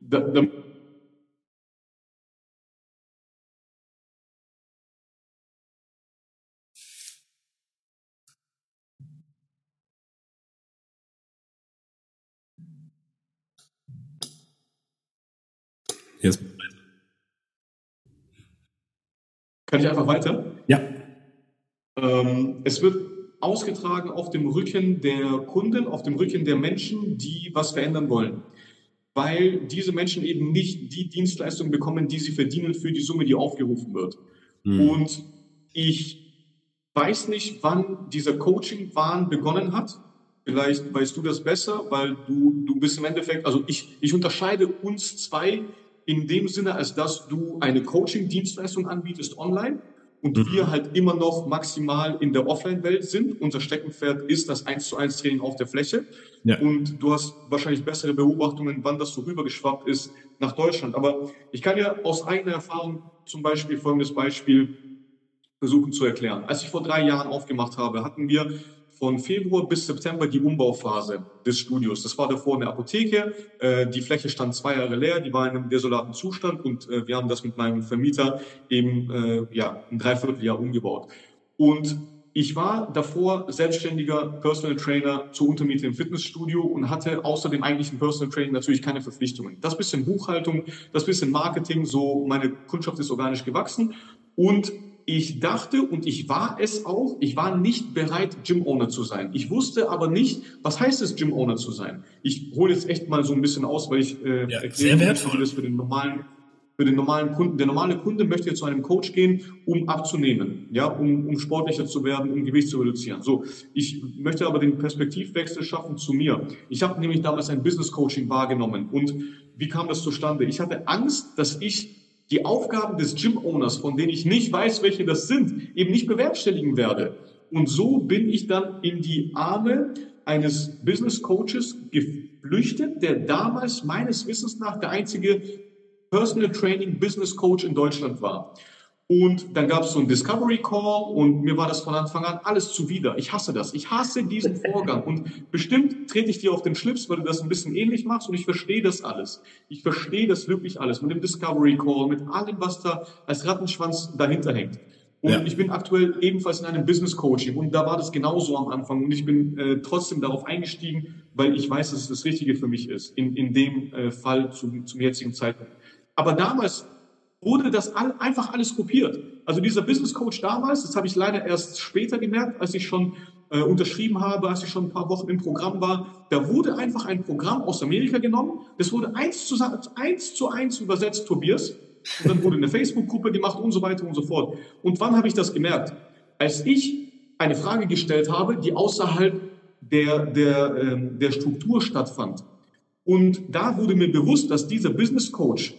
the, the Jetzt. Kann ich einfach weiter? Ja. Ähm, es wird ausgetragen auf dem Rücken der Kunden, auf dem Rücken der Menschen, die was verändern wollen. Weil diese Menschen eben nicht die Dienstleistung bekommen, die sie verdienen für die Summe, die aufgerufen wird. Mhm. Und ich weiß nicht, wann dieser Coaching-Wahn begonnen hat. Vielleicht weißt du das besser, weil du, du bist im Endeffekt, also ich, ich unterscheide uns zwei in dem Sinne, als dass du eine Coaching-Dienstleistung anbietest online und mhm. wir halt immer noch maximal in der Offline-Welt sind. Unser Steckenpferd ist das 1 zu 1 Training auf der Fläche. Ja. Und du hast wahrscheinlich bessere Beobachtungen, wann das so rübergeschwappt ist nach Deutschland. Aber ich kann ja aus eigener Erfahrung zum Beispiel folgendes Beispiel versuchen zu erklären. Als ich vor drei Jahren aufgemacht habe, hatten wir von Februar bis September die Umbauphase des Studios. Das war davor eine Apotheke. Äh, die Fläche stand zwei Jahre leer, die war in einem desolaten Zustand und äh, wir haben das mit meinem Vermieter eben äh, ja, ein Dreivierteljahr umgebaut. Und ich war davor selbstständiger Personal Trainer zur Untermiete im Fitnessstudio und hatte außer dem eigentlichen Personal Training natürlich keine Verpflichtungen. Das bisschen Buchhaltung, das bisschen Marketing, so meine Kundschaft ist organisch gewachsen und ich dachte und ich war es auch, ich war nicht bereit, Gym-Owner zu sein. Ich wusste aber nicht, was heißt es, Gym-Owner zu sein. Ich hole jetzt echt mal so ein bisschen aus, weil ich äh, ja, erkläre, wie das für den normalen für den normalen Kunden. Der normale Kunde möchte zu einem Coach gehen, um abzunehmen, ja, um, um sportlicher zu werden, um Gewicht zu reduzieren. So, ich möchte aber den Perspektivwechsel schaffen zu mir. Ich habe nämlich damals ein Business Coaching wahrgenommen und wie kam das zustande? Ich hatte Angst, dass ich die Aufgaben des Gym-Owners, von denen ich nicht weiß, welche das sind, eben nicht bewerkstelligen werde. Und so bin ich dann in die Arme eines Business Coaches geflüchtet, der damals meines Wissens nach der einzige Personal Training Business Coach in Deutschland war. Und dann gab es so einen Discovery Call und mir war das von Anfang an alles zuwider. Ich hasse das. Ich hasse diesen Vorgang. Und bestimmt trete ich dir auf den Schlips, weil du das ein bisschen ähnlich machst und ich verstehe das alles. Ich verstehe das wirklich alles mit dem Discovery Call, mit allem, was da als Rattenschwanz dahinter hängt. Und ja. ich bin aktuell ebenfalls in einem Business Coaching und da war das genauso am Anfang und ich bin äh, trotzdem darauf eingestiegen, weil ich weiß, dass es das Richtige für mich ist, in, in dem äh, Fall zum, zum jetzigen Zeitpunkt. Aber damals wurde das all, einfach alles kopiert. Also dieser Business Coach damals, das habe ich leider erst später gemerkt, als ich schon äh, unterschrieben habe, als ich schon ein paar Wochen im Programm war, da wurde einfach ein Programm aus Amerika genommen, das wurde eins zu eins, zu eins übersetzt, Tobias, und dann wurde eine Facebook-Gruppe gemacht und so weiter und so fort. Und wann habe ich das gemerkt? Als ich eine Frage gestellt habe, die außerhalb der, der, ähm, der Struktur stattfand. Und da wurde mir bewusst, dass dieser Business Coach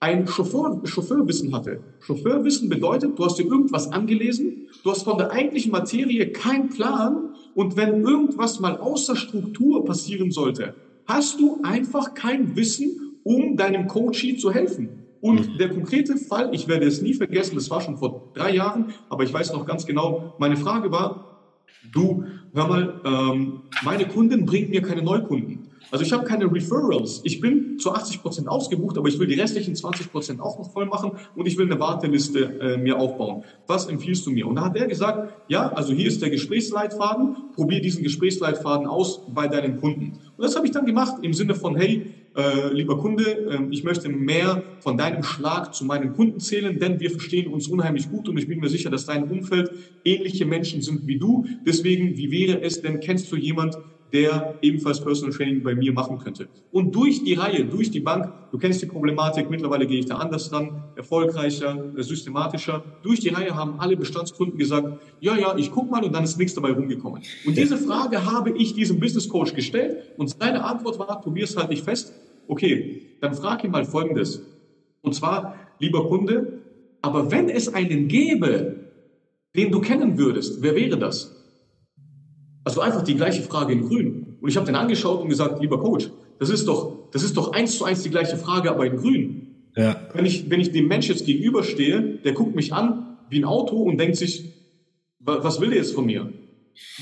ein Chauffeur, Chauffeurwissen hatte. Chauffeurwissen bedeutet, du hast dir irgendwas angelesen, du hast von der eigentlichen Materie keinen Plan und wenn irgendwas mal außer Struktur passieren sollte, hast du einfach kein Wissen, um deinem Coachie zu helfen. Und mhm. der konkrete Fall, ich werde es nie vergessen, das war schon vor drei Jahren, aber ich weiß noch ganz genau, meine Frage war, du, hör mal, ähm, meine Kunden bringen mir keine Neukunden. Also ich habe keine Referrals. Ich bin zu 80 Prozent ausgebucht, aber ich will die restlichen 20 Prozent auch noch voll machen und ich will eine Warteliste äh, mir aufbauen. Was empfiehlst du mir? Und da hat er gesagt, ja, also hier ist der Gesprächsleitfaden. Probier diesen Gesprächsleitfaden aus bei deinen Kunden. Und das habe ich dann gemacht im Sinne von, hey, äh, lieber Kunde, äh, ich möchte mehr von deinem Schlag zu meinen Kunden zählen, denn wir verstehen uns unheimlich gut und ich bin mir sicher, dass dein Umfeld ähnliche Menschen sind wie du. Deswegen, wie wäre es denn, kennst du jemand, der ebenfalls Personal Training bei mir machen könnte. Und durch die Reihe, durch die Bank, du kennst die Problematik, mittlerweile gehe ich da anders ran, erfolgreicher, äh, systematischer. Durch die Reihe haben alle Bestandskunden gesagt, ja, ja, ich guck mal und dann ist nichts dabei rumgekommen. Und diese Frage habe ich diesem Business Coach gestellt und seine Antwort war, probier's halt nicht fest. Okay, dann frag ihn mal Folgendes. Und zwar, lieber Kunde, aber wenn es einen gäbe, den du kennen würdest, wer wäre das? Also einfach die gleiche Frage in grün. Und ich habe den angeschaut und gesagt, lieber Coach, das ist doch, das ist doch eins zu eins die gleiche Frage, aber in grün. Ja. Wenn ich, wenn ich dem Mensch jetzt gegenüberstehe, der guckt mich an wie ein Auto und denkt sich, was will der jetzt von mir?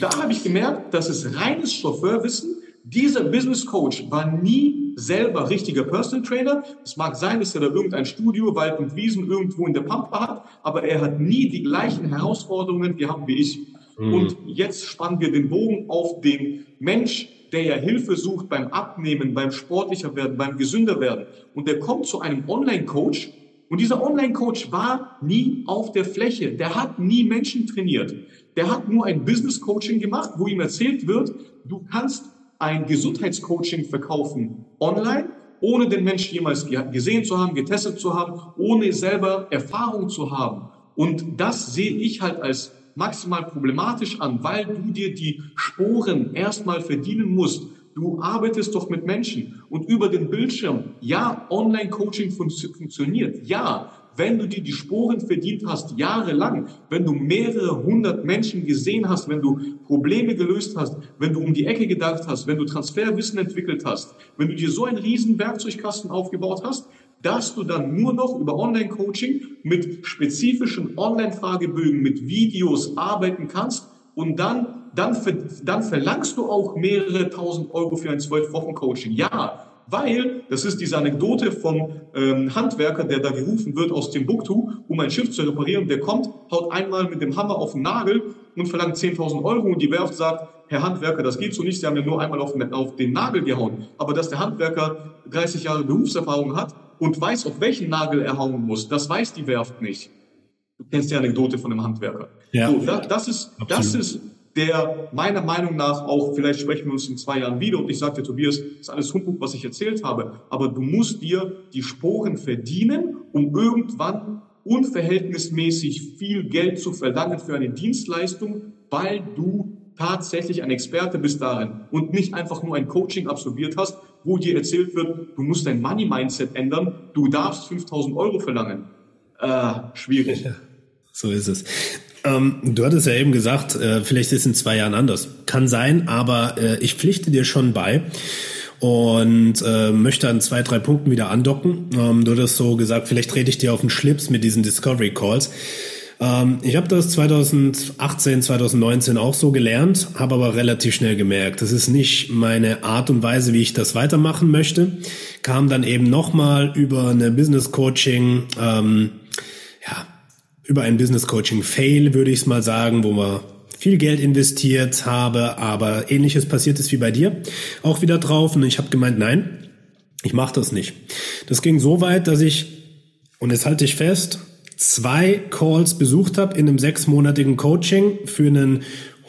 Da habe ich gemerkt, das ist reines Chauffeurwissen. Dieser Business Coach war nie selber richtiger Personal Trainer. Es mag sein, dass er da irgendein Studio, Wald und Wiesen irgendwo in der Pampa hat, aber er hat nie die gleichen Herausforderungen gehabt wie ich. Mhm. Und jetzt spannen wir den Bogen auf den Mensch, der ja Hilfe sucht beim Abnehmen, beim sportlicher werden, beim gesünder werden. Und der kommt zu einem Online-Coach. Und dieser Online-Coach war nie auf der Fläche. Der hat nie Menschen trainiert. Der hat nur ein Business-Coaching gemacht, wo ihm erzählt wird, du kannst ein Gesundheitscoaching verkaufen online, ohne den Menschen jemals gesehen zu haben, getestet zu haben, ohne selber Erfahrung zu haben. Und das sehe ich halt als maximal problematisch an, weil du dir die Sporen erstmal verdienen musst. Du arbeitest doch mit Menschen und über den Bildschirm. Ja, Online-Coaching fun funktioniert. Ja, wenn du dir die Sporen verdient hast, jahrelang, wenn du mehrere hundert Menschen gesehen hast, wenn du Probleme gelöst hast, wenn du um die Ecke gedacht hast, wenn du Transferwissen entwickelt hast, wenn du dir so einen riesen Werkzeugkasten aufgebaut hast, dass du dann nur noch über Online-Coaching mit spezifischen Online-Fragebögen, mit Videos arbeiten kannst und dann, dann, dann verlangst du auch mehrere tausend Euro für ein zwölf Wochen Coaching. Ja, weil, das ist diese Anekdote vom ähm, Handwerker, der da gerufen wird aus Timbuktu, um ein Schiff zu reparieren, der kommt, haut einmal mit dem Hammer auf den Nagel und verlangt 10.000 Euro und die Werft sagt, Herr Handwerker, das geht so nicht, Sie haben ja nur einmal auf auf den Nagel gehauen. Aber dass der Handwerker 30 Jahre Berufserfahrung hat, und weiß, auf welchen Nagel er hauen muss. Das weiß die Werft nicht. Du kennst die Anekdote von dem Handwerker. Ja. So, da, das ist, Absolut. das ist der meiner Meinung nach auch, vielleicht sprechen wir uns in zwei Jahren wieder und ich sage dir, Tobias, das ist alles Humbug, was ich erzählt habe, aber du musst dir die Sporen verdienen, um irgendwann unverhältnismäßig viel Geld zu verlangen für eine Dienstleistung, weil du tatsächlich ein Experte bist darin und nicht einfach nur ein Coaching absolviert hast, wo dir erzählt wird, du musst dein Money-Mindset ändern, du darfst 5000 Euro verlangen. Äh, schwierig. Ja, so ist es. Ähm, du hattest ja eben gesagt, äh, vielleicht ist es in zwei Jahren anders. Kann sein, aber äh, ich pflichte dir schon bei und äh, möchte an zwei, drei Punkten wieder andocken. Ähm, du hattest so gesagt, vielleicht trete ich dir auf den Schlips mit diesen Discovery Calls. Ähm, ich habe das 2018, 2019 auch so gelernt, habe aber relativ schnell gemerkt, das ist nicht meine Art und Weise, wie ich das weitermachen möchte. Kam dann eben nochmal über eine Business Coaching, ähm, ja, über ein Business Coaching Fail, würde ich es mal sagen, wo man viel Geld investiert habe, aber ähnliches passiert ist wie bei dir, auch wieder drauf und ich habe gemeint, nein, ich mache das nicht. Das ging so weit, dass ich, und jetzt halte ich fest, zwei Calls besucht habe in einem sechsmonatigen Coaching für einen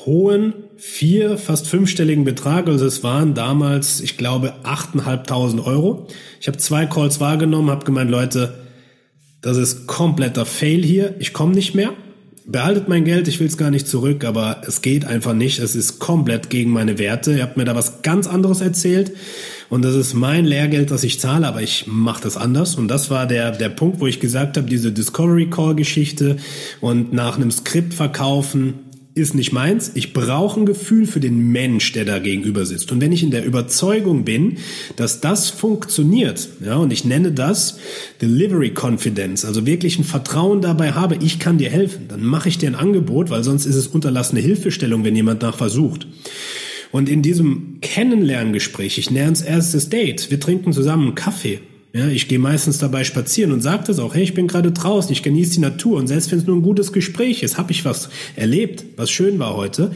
hohen vier, fast fünfstelligen Betrag. Also es waren damals, ich glaube, 8.500 Euro. Ich habe zwei Calls wahrgenommen, habe gemeint, Leute, das ist kompletter Fail hier. Ich komme nicht mehr. Behaltet mein Geld, ich will es gar nicht zurück, aber es geht einfach nicht. Es ist komplett gegen meine Werte. Ihr habt mir da was ganz anderes erzählt und das ist mein Lehrgeld, das ich zahle, aber ich mache das anders. Und das war der, der Punkt, wo ich gesagt habe, diese Discovery Call Geschichte und nach einem Skript verkaufen, ist nicht meins. Ich brauche ein Gefühl für den Mensch, der da gegenüber sitzt. Und wenn ich in der Überzeugung bin, dass das funktioniert, ja, und ich nenne das Delivery Confidence, also wirklich ein Vertrauen dabei habe, ich kann dir helfen, dann mache ich dir ein Angebot, weil sonst ist es unterlassene Hilfestellung, wenn jemand nach versucht. Und in diesem Kennenlerngespräch, ich näher ans erstes Date, wir trinken zusammen einen Kaffee, ja, ich gehe meistens dabei spazieren und sage das auch, hey, ich bin gerade draußen, ich genieße die Natur und selbst wenn es nur ein gutes Gespräch ist, habe ich was erlebt, was schön war heute,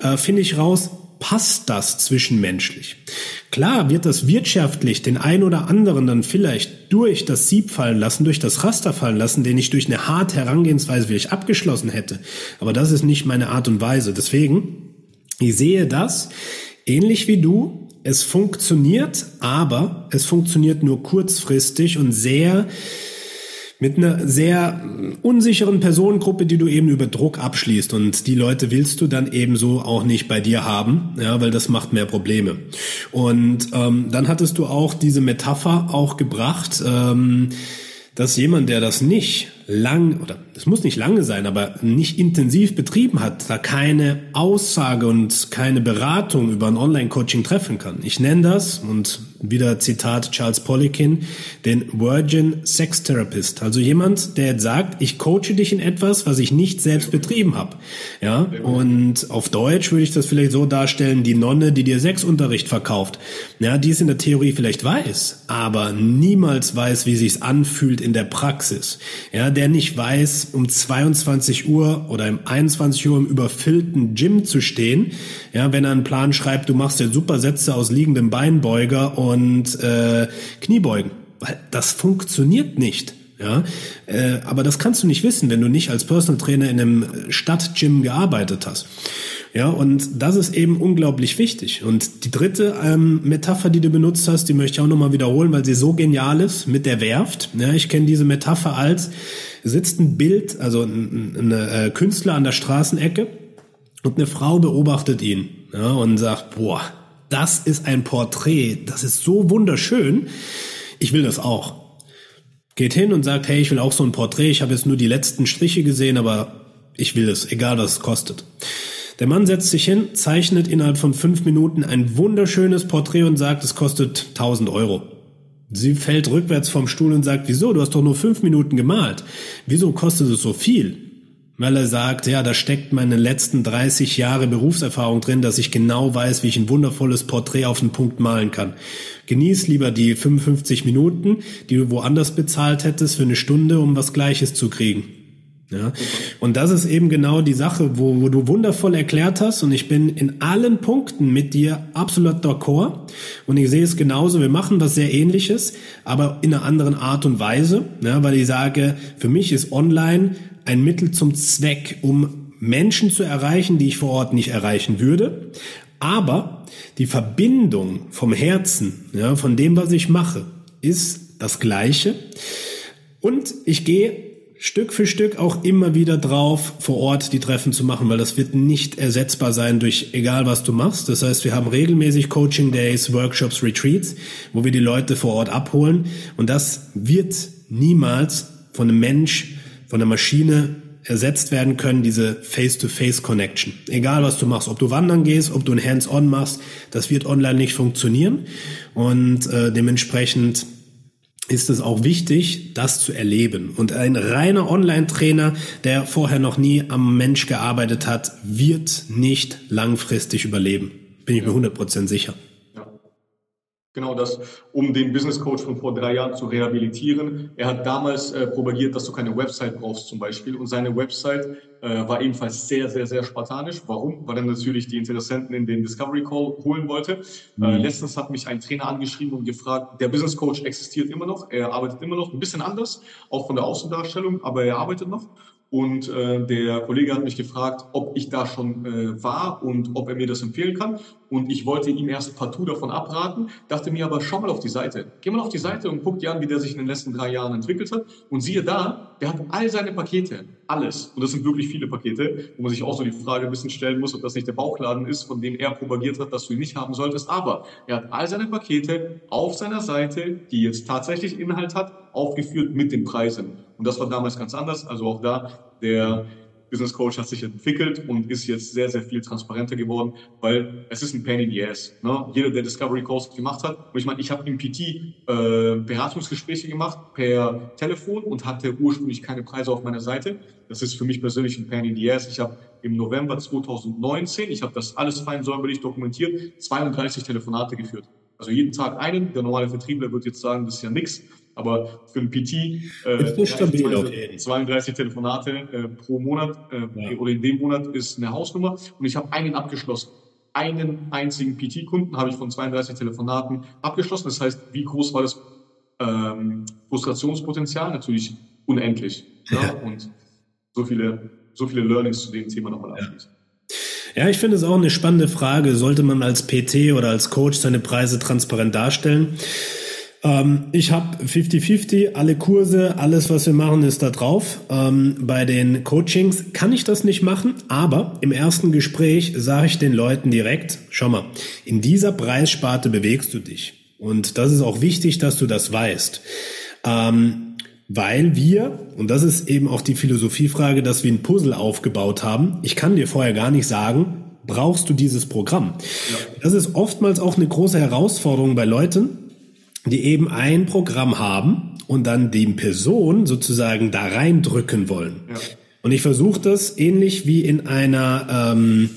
äh, finde ich raus, passt das zwischenmenschlich? Klar wird das wirtschaftlich den ein oder anderen dann vielleicht durch das Sieb fallen lassen, durch das Raster fallen lassen, den ich durch eine harte Herangehensweise vielleicht abgeschlossen hätte. Aber das ist nicht meine Art und Weise. Deswegen, ich sehe das ähnlich wie du es funktioniert, aber es funktioniert nur kurzfristig und sehr mit einer sehr unsicheren Personengruppe, die du eben über Druck abschließt. Und die Leute willst du dann ebenso auch nicht bei dir haben, ja, weil das macht mehr Probleme. Und ähm, dann hattest du auch diese Metapher auch gebracht, ähm, dass jemand, der das nicht lang, oder es muss nicht lange sein, aber nicht intensiv betrieben hat, da keine Aussage und keine Beratung über ein Online-Coaching treffen kann. Ich nenne das, und wieder Zitat Charles Poliquin, den Virgin Sex Therapist. Also jemand, der sagt, ich coache dich in etwas, was ich nicht selbst betrieben habe. Ja, und auf Deutsch würde ich das vielleicht so darstellen, die Nonne, die dir Sexunterricht verkauft. Ja, die es in der Theorie vielleicht weiß, aber niemals weiß, wie sich's anfühlt in der Praxis. Ja, der nicht weiß, um 22 Uhr oder im 21 Uhr im überfüllten Gym zu stehen, ja, wenn er einen Plan schreibt, du machst ja super Sätze aus liegendem Beinbeuger und äh, Kniebeugen. Weil das funktioniert nicht. Ja, äh, aber das kannst du nicht wissen, wenn du nicht als Personal Trainer in einem Stadtgym gearbeitet hast. Ja, und das ist eben unglaublich wichtig. Und die dritte ähm, Metapher, die du benutzt hast, die möchte ich auch nochmal wiederholen, weil sie so genial ist mit der Werft. Ja, ich kenne diese Metapher als, sitzt ein Bild, also ein, ein, ein äh, Künstler an der Straßenecke und eine Frau beobachtet ihn ja, und sagt, boah, das ist ein Porträt, das ist so wunderschön, ich will das auch. Geht hin und sagt, hey, ich will auch so ein Porträt, ich habe jetzt nur die letzten Striche gesehen, aber ich will es, egal was es kostet. Der Mann setzt sich hin, zeichnet innerhalb von fünf Minuten ein wunderschönes Porträt und sagt, es kostet 1000 Euro. Sie fällt rückwärts vom Stuhl und sagt, wieso, du hast doch nur fünf Minuten gemalt. Wieso kostet es so viel? Weil er sagt, ja, da steckt meine letzten 30 Jahre Berufserfahrung drin, dass ich genau weiß, wie ich ein wundervolles Porträt auf den Punkt malen kann. Genieß lieber die 55 Minuten, die du woanders bezahlt hättest für eine Stunde, um was Gleiches zu kriegen. Ja? Und das ist eben genau die Sache, wo, wo du wundervoll erklärt hast und ich bin in allen Punkten mit dir absolut d'accord und ich sehe es genauso, wir machen was sehr ähnliches, aber in einer anderen Art und Weise, ja, weil ich sage, für mich ist online ein Mittel zum Zweck, um Menschen zu erreichen, die ich vor Ort nicht erreichen würde, aber die Verbindung vom Herzen, ja, von dem, was ich mache, ist das Gleiche. Und ich gehe Stück für Stück auch immer wieder drauf, vor Ort die Treffen zu machen, weil das wird nicht ersetzbar sein durch egal was du machst. Das heißt, wir haben regelmäßig Coaching Days, Workshops, Retreats, wo wir die Leute vor Ort abholen. Und das wird niemals von einem Mensch, von einer Maschine ersetzt werden können, diese Face-to-Face-Connection. Egal was du machst, ob du wandern gehst, ob du ein Hands-on machst, das wird online nicht funktionieren. Und äh, dementsprechend ist es auch wichtig, das zu erleben. Und ein reiner Online-Trainer, der vorher noch nie am Mensch gearbeitet hat, wird nicht langfristig überleben. Bin ich mir 100% sicher. Genau das, um den Business Coach von vor drei Jahren zu rehabilitieren. Er hat damals äh, propagiert, dass du keine Website brauchst zum Beispiel. Und seine Website äh, war ebenfalls sehr, sehr, sehr spartanisch. Warum? Weil er natürlich die Interessenten in den Discovery Call holen wollte. Äh, mhm. Äh, letztens hat mich ein Trainer angeschrieben und gefragt, der Business Coach existiert immer noch. Er arbeitet immer noch ein bisschen anders, auch von der Außendarstellung, aber er arbeitet noch. Und äh, der Kollege hat mich gefragt, ob ich da schon äh, war und ob er mir das empfehlen kann. Und ich wollte ihm erst partout davon abraten, dachte mir aber, schau mal auf die Seite. Geh mal auf die Seite und guck dir an, wie der sich in den letzten drei Jahren entwickelt hat. Und siehe da, der hat all seine Pakete, alles. Und das sind wirklich viele Pakete, wo man sich auch so die Frage ein bisschen stellen muss, ob das nicht der Bauchladen ist, von dem er propagiert hat, dass du ihn nicht haben solltest. Aber er hat all seine Pakete auf seiner Seite, die jetzt tatsächlich Inhalt hat, aufgeführt mit den Preisen. Und das war damals ganz anders. Also auch da, der Business Coach hat sich entwickelt und ist jetzt sehr, sehr viel transparenter geworden, weil es ist ein Pain in the Ass. Ne? Jeder, der Discovery Calls gemacht hat, und ich meine, ich habe im PT äh, Beratungsgespräche gemacht per Telefon und hatte ursprünglich keine Preise auf meiner Seite. Das ist für mich persönlich ein Pain in the Ass. Ich habe im November 2019, ich habe das alles fein säuberlich dokumentiert, 32 Telefonate geführt. Also jeden Tag einen. Der normale Vertriebler wird jetzt sagen, das ist ja nichts. Aber für ein PT äh, stabil, 32, 32 Telefonate äh, pro Monat äh, ja. oder in dem Monat ist eine Hausnummer und ich habe einen abgeschlossen. Einen einzigen PT-Kunden habe ich von 32 Telefonaten abgeschlossen. Das heißt, wie groß war das ähm, Frustrationspotenzial? Natürlich unendlich. Ja? ja. Und so viele, so viele Learnings zu dem Thema nochmal abschließen. Ja. Ja, ich finde es auch eine spannende Frage. Sollte man als PT oder als Coach seine Preise transparent darstellen? Ähm, ich habe 50-50, alle Kurse, alles, was wir machen, ist da drauf. Ähm, bei den Coachings kann ich das nicht machen, aber im ersten Gespräch sage ich den Leuten direkt, schau mal, in dieser Preissparte bewegst du dich. Und das ist auch wichtig, dass du das weißt. Ähm, weil wir, und das ist eben auch die Philosophiefrage, dass wir ein Puzzle aufgebaut haben. Ich kann dir vorher gar nicht sagen, brauchst du dieses Programm. Ja. Das ist oftmals auch eine große Herausforderung bei Leuten, die eben ein Programm haben und dann die Person sozusagen da reindrücken wollen. Ja. Und ich versuche das ähnlich wie in einer ähm,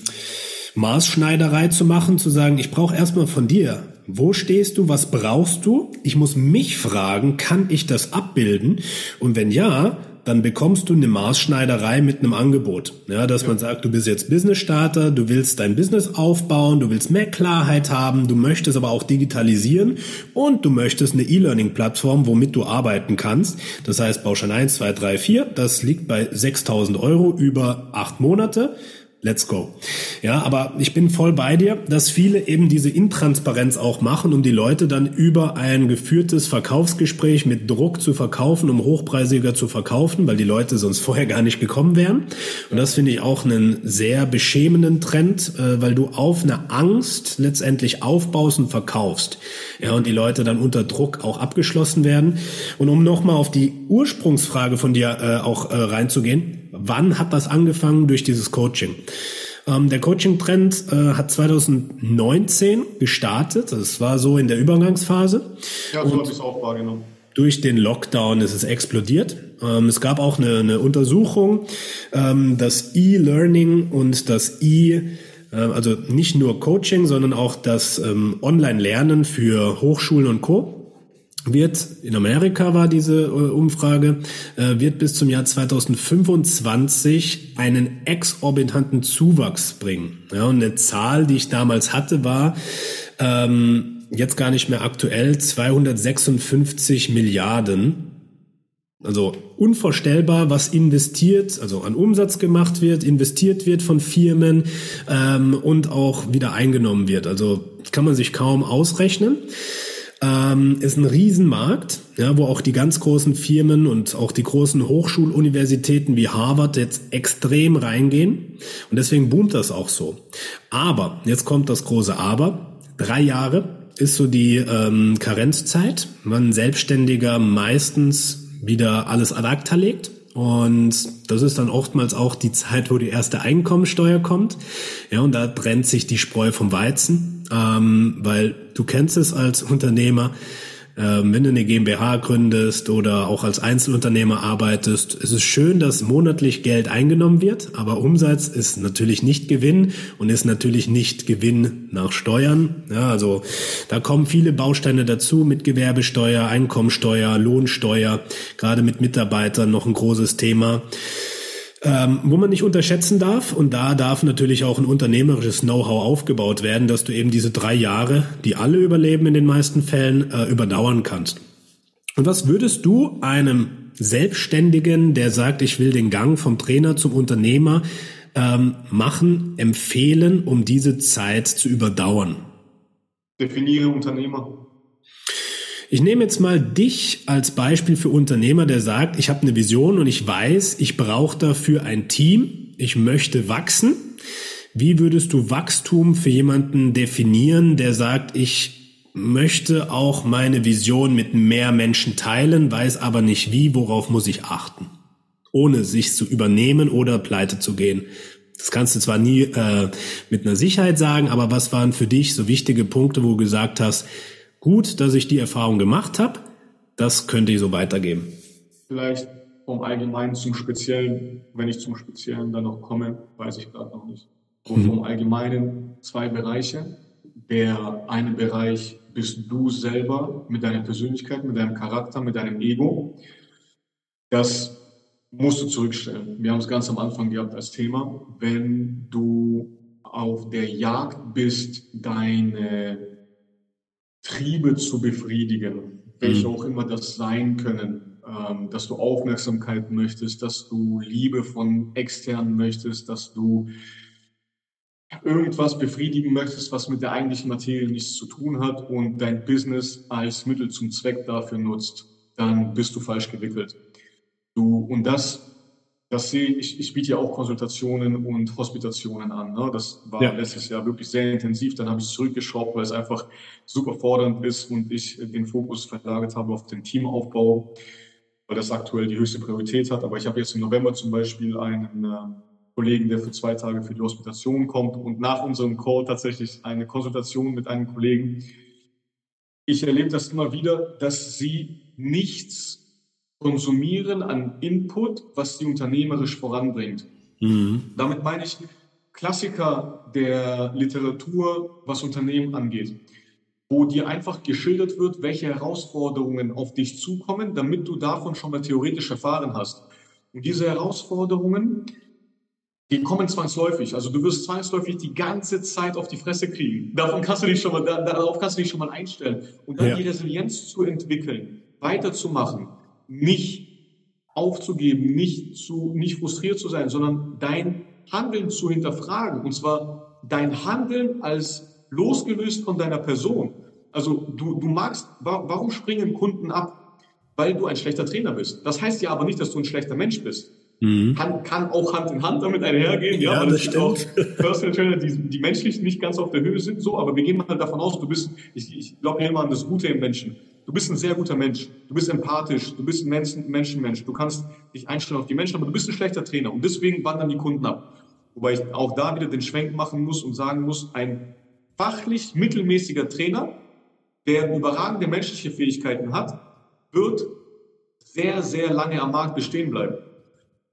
Maßschneiderei zu machen, zu sagen, ich brauche erstmal von dir, wo stehst du, was brauchst du? Ich muss mich fragen, kann ich das abbilden? Und wenn ja, dann bekommst du eine Maßschneiderei mit einem Angebot. Ja, dass man sagt, du bist jetzt Business-Starter, du willst dein Business aufbauen, du willst mehr Klarheit haben, du möchtest aber auch digitalisieren und du möchtest eine E-Learning-Plattform, womit du arbeiten kannst. Das heißt, Bauschein 1, 2, 3, 4, das liegt bei 6000 Euro über acht Monate. Let's go. Ja, aber ich bin voll bei dir, dass viele eben diese Intransparenz auch machen, um die Leute dann über ein geführtes Verkaufsgespräch mit Druck zu verkaufen, um hochpreisiger zu verkaufen, weil die Leute sonst vorher gar nicht gekommen wären. Und das finde ich auch einen sehr beschämenden Trend, äh, weil du auf eine Angst letztendlich aufbaust und verkaufst. Ja, und die Leute dann unter Druck auch abgeschlossen werden. Und um nochmal auf die Ursprungsfrage von dir äh, auch äh, reinzugehen, Wann hat das angefangen? Durch dieses Coaching. Ähm, der Coaching-Trend äh, hat 2019 gestartet. Das war so in der Übergangsphase. Ja, so habe ich es auch wahrgenommen. Durch den Lockdown ist es explodiert. Ähm, es gab auch eine, eine Untersuchung, ähm, das E-Learning und das E- äh, also nicht nur Coaching, sondern auch das ähm, Online-Lernen für Hochschulen und Co wird, in Amerika war diese äh, Umfrage, äh, wird bis zum Jahr 2025 einen exorbitanten Zuwachs bringen. Ja, und eine Zahl, die ich damals hatte, war ähm, jetzt gar nicht mehr aktuell 256 Milliarden. Also unvorstellbar, was investiert, also an Umsatz gemacht wird, investiert wird von Firmen ähm, und auch wieder eingenommen wird. Also kann man sich kaum ausrechnen ähm, ist ein Riesenmarkt, ja, wo auch die ganz großen Firmen und auch die großen Hochschuluniversitäten wie Harvard jetzt extrem reingehen. Und deswegen boomt das auch so. Aber, jetzt kommt das große Aber, drei Jahre ist so die ähm, Karenzzeit, wann Selbstständiger meistens wieder alles ad acta legt. Und das ist dann oftmals auch die Zeit, wo die erste Einkommensteuer kommt. Ja, und da trennt sich die Spreu vom Weizen ähm, weil du kennst es als Unternehmer, ähm, wenn du eine GmbH gründest oder auch als Einzelunternehmer arbeitest. Es ist schön, dass monatlich Geld eingenommen wird, aber Umsatz ist natürlich nicht Gewinn und ist natürlich nicht Gewinn nach Steuern. Ja, also da kommen viele Bausteine dazu mit Gewerbesteuer, Einkommensteuer, Lohnsteuer, gerade mit Mitarbeitern noch ein großes Thema. Ähm, wo man nicht unterschätzen darf, und da darf natürlich auch ein unternehmerisches Know-how aufgebaut werden, dass du eben diese drei Jahre, die alle überleben in den meisten Fällen, äh, überdauern kannst. Und was würdest du einem Selbstständigen, der sagt, ich will den Gang vom Trainer zum Unternehmer ähm, machen, empfehlen, um diese Zeit zu überdauern? Definiere Unternehmer. Ich nehme jetzt mal dich als Beispiel für Unternehmer, der sagt, ich habe eine Vision und ich weiß, ich brauche dafür ein Team, ich möchte wachsen. Wie würdest du Wachstum für jemanden definieren, der sagt, ich möchte auch meine Vision mit mehr Menschen teilen, weiß aber nicht wie, worauf muss ich achten, ohne sich zu übernehmen oder pleite zu gehen? Das kannst du zwar nie äh, mit einer Sicherheit sagen, aber was waren für dich so wichtige Punkte, wo du gesagt hast, gut, dass ich die Erfahrung gemacht habe. Das könnte ich so weitergeben. Vielleicht vom Allgemeinen zum Speziellen, wenn ich zum Speziellen dann noch komme, weiß ich gerade noch nicht. Und mhm. vom Allgemeinen zwei Bereiche. Der eine Bereich bist du selber mit deiner Persönlichkeit, mit deinem Charakter, mit deinem Ego. Das musst du zurückstellen. Wir haben es ganz am Anfang gehabt als Thema. Wenn du auf der Jagd bist, deine Triebe zu befriedigen, welche mhm. auch immer das sein können, ähm, dass du Aufmerksamkeit möchtest, dass du Liebe von externen möchtest, dass du irgendwas befriedigen möchtest, was mit der eigentlichen Materie nichts zu tun hat und dein Business als Mittel zum Zweck dafür nutzt, dann bist du falsch gewickelt. Du, und das das sehe ich, ich biete ja auch Konsultationen und Hospitationen an. Ne? Das war ja. letztes Jahr wirklich sehr intensiv. Dann habe ich es zurückgeschraubt, weil es einfach super fordernd ist und ich den Fokus verlagert habe auf den Teamaufbau, weil das aktuell die höchste Priorität hat. Aber ich habe jetzt im November zum Beispiel einen äh, Kollegen, der für zwei Tage für die Hospitation kommt und nach unserem Call tatsächlich eine Konsultation mit einem Kollegen. Ich erlebe das immer wieder, dass sie nichts konsumieren an Input, was die unternehmerisch voranbringt. Mhm. Damit meine ich Klassiker der Literatur, was Unternehmen angeht, wo dir einfach geschildert wird, welche Herausforderungen auf dich zukommen, damit du davon schon mal theoretisch erfahren hast. Und diese Herausforderungen, die kommen zwangsläufig. Also du wirst zwangsläufig die ganze Zeit auf die Fresse kriegen. Davon kannst du dich schon mal, darauf kannst du dich schon mal einstellen. Und dann ja. die Resilienz zu entwickeln, weiterzumachen, nicht aufzugeben, nicht zu, nicht frustriert zu sein, sondern dein Handeln zu hinterfragen. Und zwar dein Handeln als losgelöst von deiner Person. Also du, du magst, warum springen Kunden ab? Weil du ein schlechter Trainer bist. Das heißt ja aber nicht, dass du ein schlechter Mensch bist. Mhm. Kann, kann auch Hand in Hand damit einhergehen, ja, ja es gibt auch Personal Trainer, die, die menschlich nicht ganz auf der Höhe sind, so, aber wir gehen mal davon aus, du bist, ich, ich glaube immer an das Gute im Menschen. Du bist ein sehr guter Mensch. Du bist empathisch. Du bist ein Menschen, Menschenmensch. Du kannst dich einstellen auf die Menschen, aber du bist ein schlechter Trainer. Und deswegen wandern die Kunden ab. Wobei ich auch da wieder den Schwenk machen muss und sagen muss, ein fachlich mittelmäßiger Trainer, der überragende menschliche Fähigkeiten hat, wird sehr, sehr lange am Markt bestehen bleiben.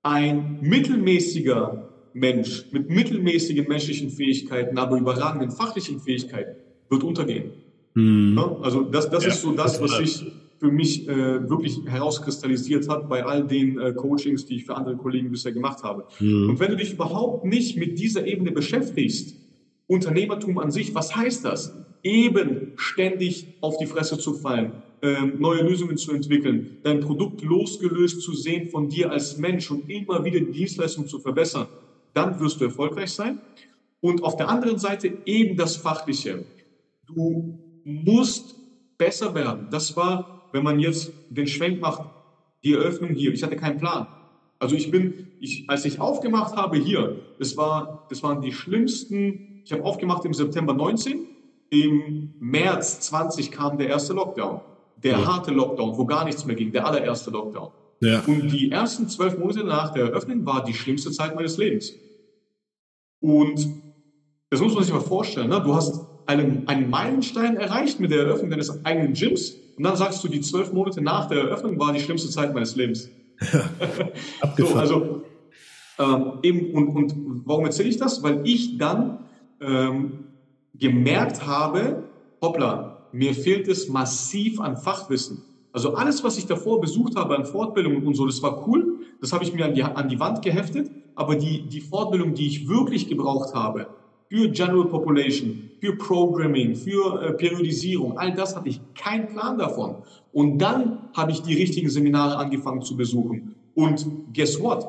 Ein mittelmäßiger Mensch mit mittelmäßigen menschlichen Fähigkeiten, aber überragenden fachlichen Fähigkeiten wird untergehen. Mhm. Also das, das ja, ist so das, was sich für mich äh, wirklich herauskristallisiert hat bei all den äh, Coachings, die ich für andere Kollegen bisher gemacht habe. Mhm. Und wenn du dich überhaupt nicht mit dieser Ebene beschäftigst, Unternehmertum an sich, was heißt das? Eben ständig auf die Fresse zu fallen, ähm, neue Lösungen zu entwickeln, dein Produkt losgelöst zu sehen von dir als Mensch und immer wieder die Dienstleistung zu verbessern, dann wirst du erfolgreich sein. Und auf der anderen Seite eben das Fachliche. Du musst besser werden. Das war, wenn man jetzt den Schwenk macht, die Eröffnung hier. Ich hatte keinen Plan. Also ich bin, ich, als ich aufgemacht habe hier, das war, das waren die schlimmsten. Ich habe aufgemacht im September 19. Im März 20 kam der erste Lockdown, der ja. harte Lockdown, wo gar nichts mehr ging, der allererste Lockdown. Ja. Und die ersten zwölf Monate nach der Eröffnung war die schlimmste Zeit meines Lebens. Und das muss man sich mal vorstellen. Ne? Du hast einen, einen Meilenstein erreicht mit der Eröffnung deines eigenen Gyms und dann sagst du, die zwölf Monate nach der Eröffnung war die schlimmste Zeit meines Lebens. so, also ähm, eben, und, und warum erzähle ich das? Weil ich dann ähm, gemerkt habe, hoppla, mir fehlt es massiv an Fachwissen. Also alles, was ich davor besucht habe an Fortbildungen und so, das war cool, das habe ich mir an die, an die Wand geheftet, aber die, die Fortbildung, die ich wirklich gebraucht habe, für General Population, für Programming, für äh, Periodisierung, all das hatte ich keinen Plan davon. Und dann habe ich die richtigen Seminare angefangen zu besuchen. Und guess what?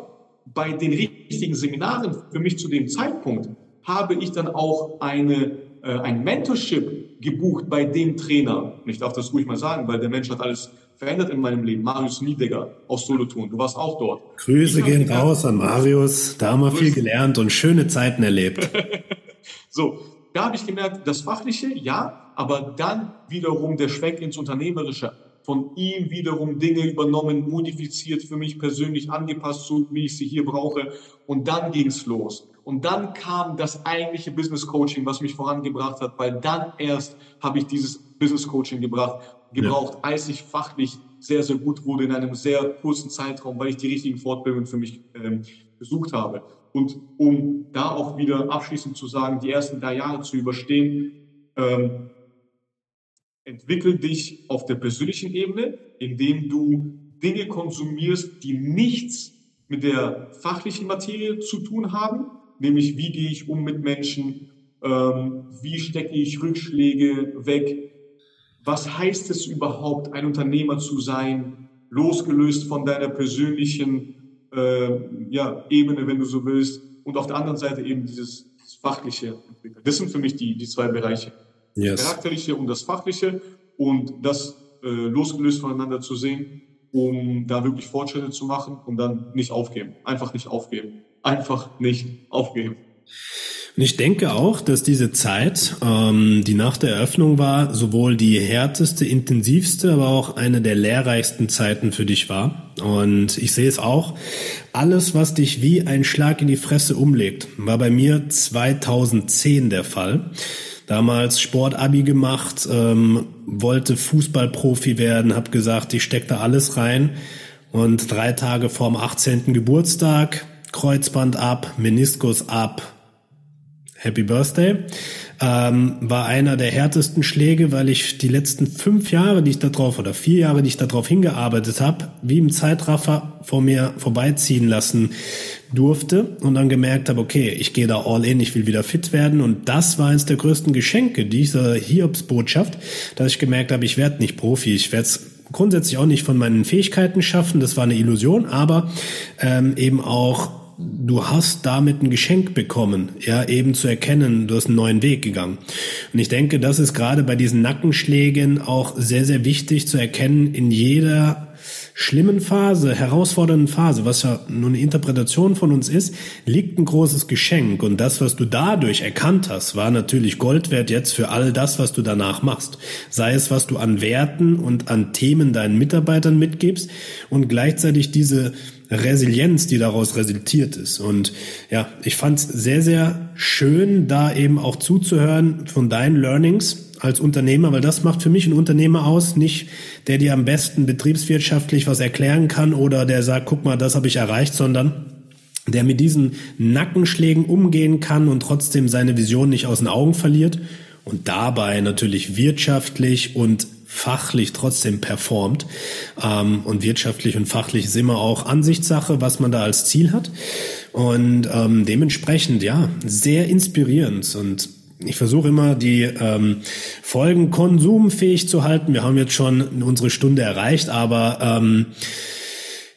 Bei den richtigen Seminaren für mich zu dem Zeitpunkt habe ich dann auch eine, äh, ein Mentorship gebucht bei dem Trainer. Und ich darf das ruhig mal sagen, weil der Mensch hat alles verändert in meinem Leben. Marius Niedegger aus Solothurn. Du warst auch dort. Grüße gehen raus an Marius. Da haben wir viel gelernt und schöne Zeiten erlebt. so, da habe ich gemerkt, das Fachliche, ja, aber dann wiederum der Schwenk ins Unternehmerische. Von ihm wiederum Dinge übernommen, modifiziert, für mich persönlich angepasst, so wie ich sie hier brauche. Und dann ging's los. Und dann kam das eigentliche Business Coaching, was mich vorangebracht hat, weil dann erst habe ich dieses Business Coaching gebracht, gebraucht, ja. als ich fachlich sehr, sehr gut wurde in einem sehr kurzen Zeitraum, weil ich die richtigen Fortbildungen für mich ähm, besucht habe. Und um da auch wieder abschließend zu sagen, die ersten drei Jahre zu überstehen, ähm, entwickel dich auf der persönlichen Ebene, indem du Dinge konsumierst, die nichts mit der fachlichen Materie zu tun haben, nämlich wie gehe ich um mit Menschen, ähm, wie stecke ich Rückschläge weg, was heißt es überhaupt, ein Unternehmer zu sein, losgelöst von deiner persönlichen äh, ja, Ebene, wenn du so willst, und auf der anderen Seite eben dieses fachliche entwickeln. Das sind für mich die, die zwei Bereiche. Yes. Das Charakterliche und das Fachliche und das äh, losgelöst voneinander zu sehen, um da wirklich Fortschritte zu machen und dann nicht aufgeben. Einfach nicht aufgeben einfach nicht aufgeben. Und ich denke auch, dass diese Zeit, ähm, die nach der Eröffnung war, sowohl die härteste, intensivste, aber auch eine der lehrreichsten Zeiten für dich war. Und ich sehe es auch, alles, was dich wie ein Schlag in die Fresse umlegt, war bei mir 2010 der Fall. Damals Sportabi gemacht, ähm, wollte Fußballprofi werden, habe gesagt, ich stecke da alles rein. Und drei Tage vorm 18. Geburtstag Kreuzband ab, Meniskus ab. Happy Birthday. Ähm, war einer der härtesten Schläge, weil ich die letzten fünf Jahre, die ich da drauf oder vier Jahre, die ich da drauf hingearbeitet habe, wie im Zeitraffer vor mir vorbeiziehen lassen durfte und dann gemerkt habe, okay, ich gehe da all in, ich will wieder fit werden. Und das war eines der größten Geschenke dieser Hiobs-Botschaft, dass ich gemerkt habe, ich werde nicht Profi, ich werde es grundsätzlich auch nicht von meinen Fähigkeiten schaffen, das war eine Illusion, aber ähm, eben auch du hast damit ein Geschenk bekommen, ja, eben zu erkennen, du hast einen neuen Weg gegangen. Und ich denke, das ist gerade bei diesen Nackenschlägen auch sehr, sehr wichtig zu erkennen, in jeder schlimmen Phase, herausfordernden Phase, was ja nur eine Interpretation von uns ist, liegt ein großes Geschenk. Und das, was du dadurch erkannt hast, war natürlich Gold wert jetzt für all das, was du danach machst. Sei es, was du an Werten und an Themen deinen Mitarbeitern mitgibst und gleichzeitig diese Resilienz, die daraus resultiert ist. Und ja, ich fand es sehr, sehr schön, da eben auch zuzuhören von deinen Learnings als Unternehmer, weil das macht für mich ein Unternehmer aus, nicht der dir am besten betriebswirtschaftlich was erklären kann oder der sagt, guck mal, das habe ich erreicht, sondern der mit diesen Nackenschlägen umgehen kann und trotzdem seine Vision nicht aus den Augen verliert und dabei natürlich wirtschaftlich und fachlich trotzdem performt. Ähm, und wirtschaftlich und fachlich ist immer auch Ansichtssache, was man da als Ziel hat. Und ähm, dementsprechend, ja, sehr inspirierend. Und ich versuche immer, die ähm, Folgen konsumfähig zu halten. Wir haben jetzt schon unsere Stunde erreicht, aber ähm,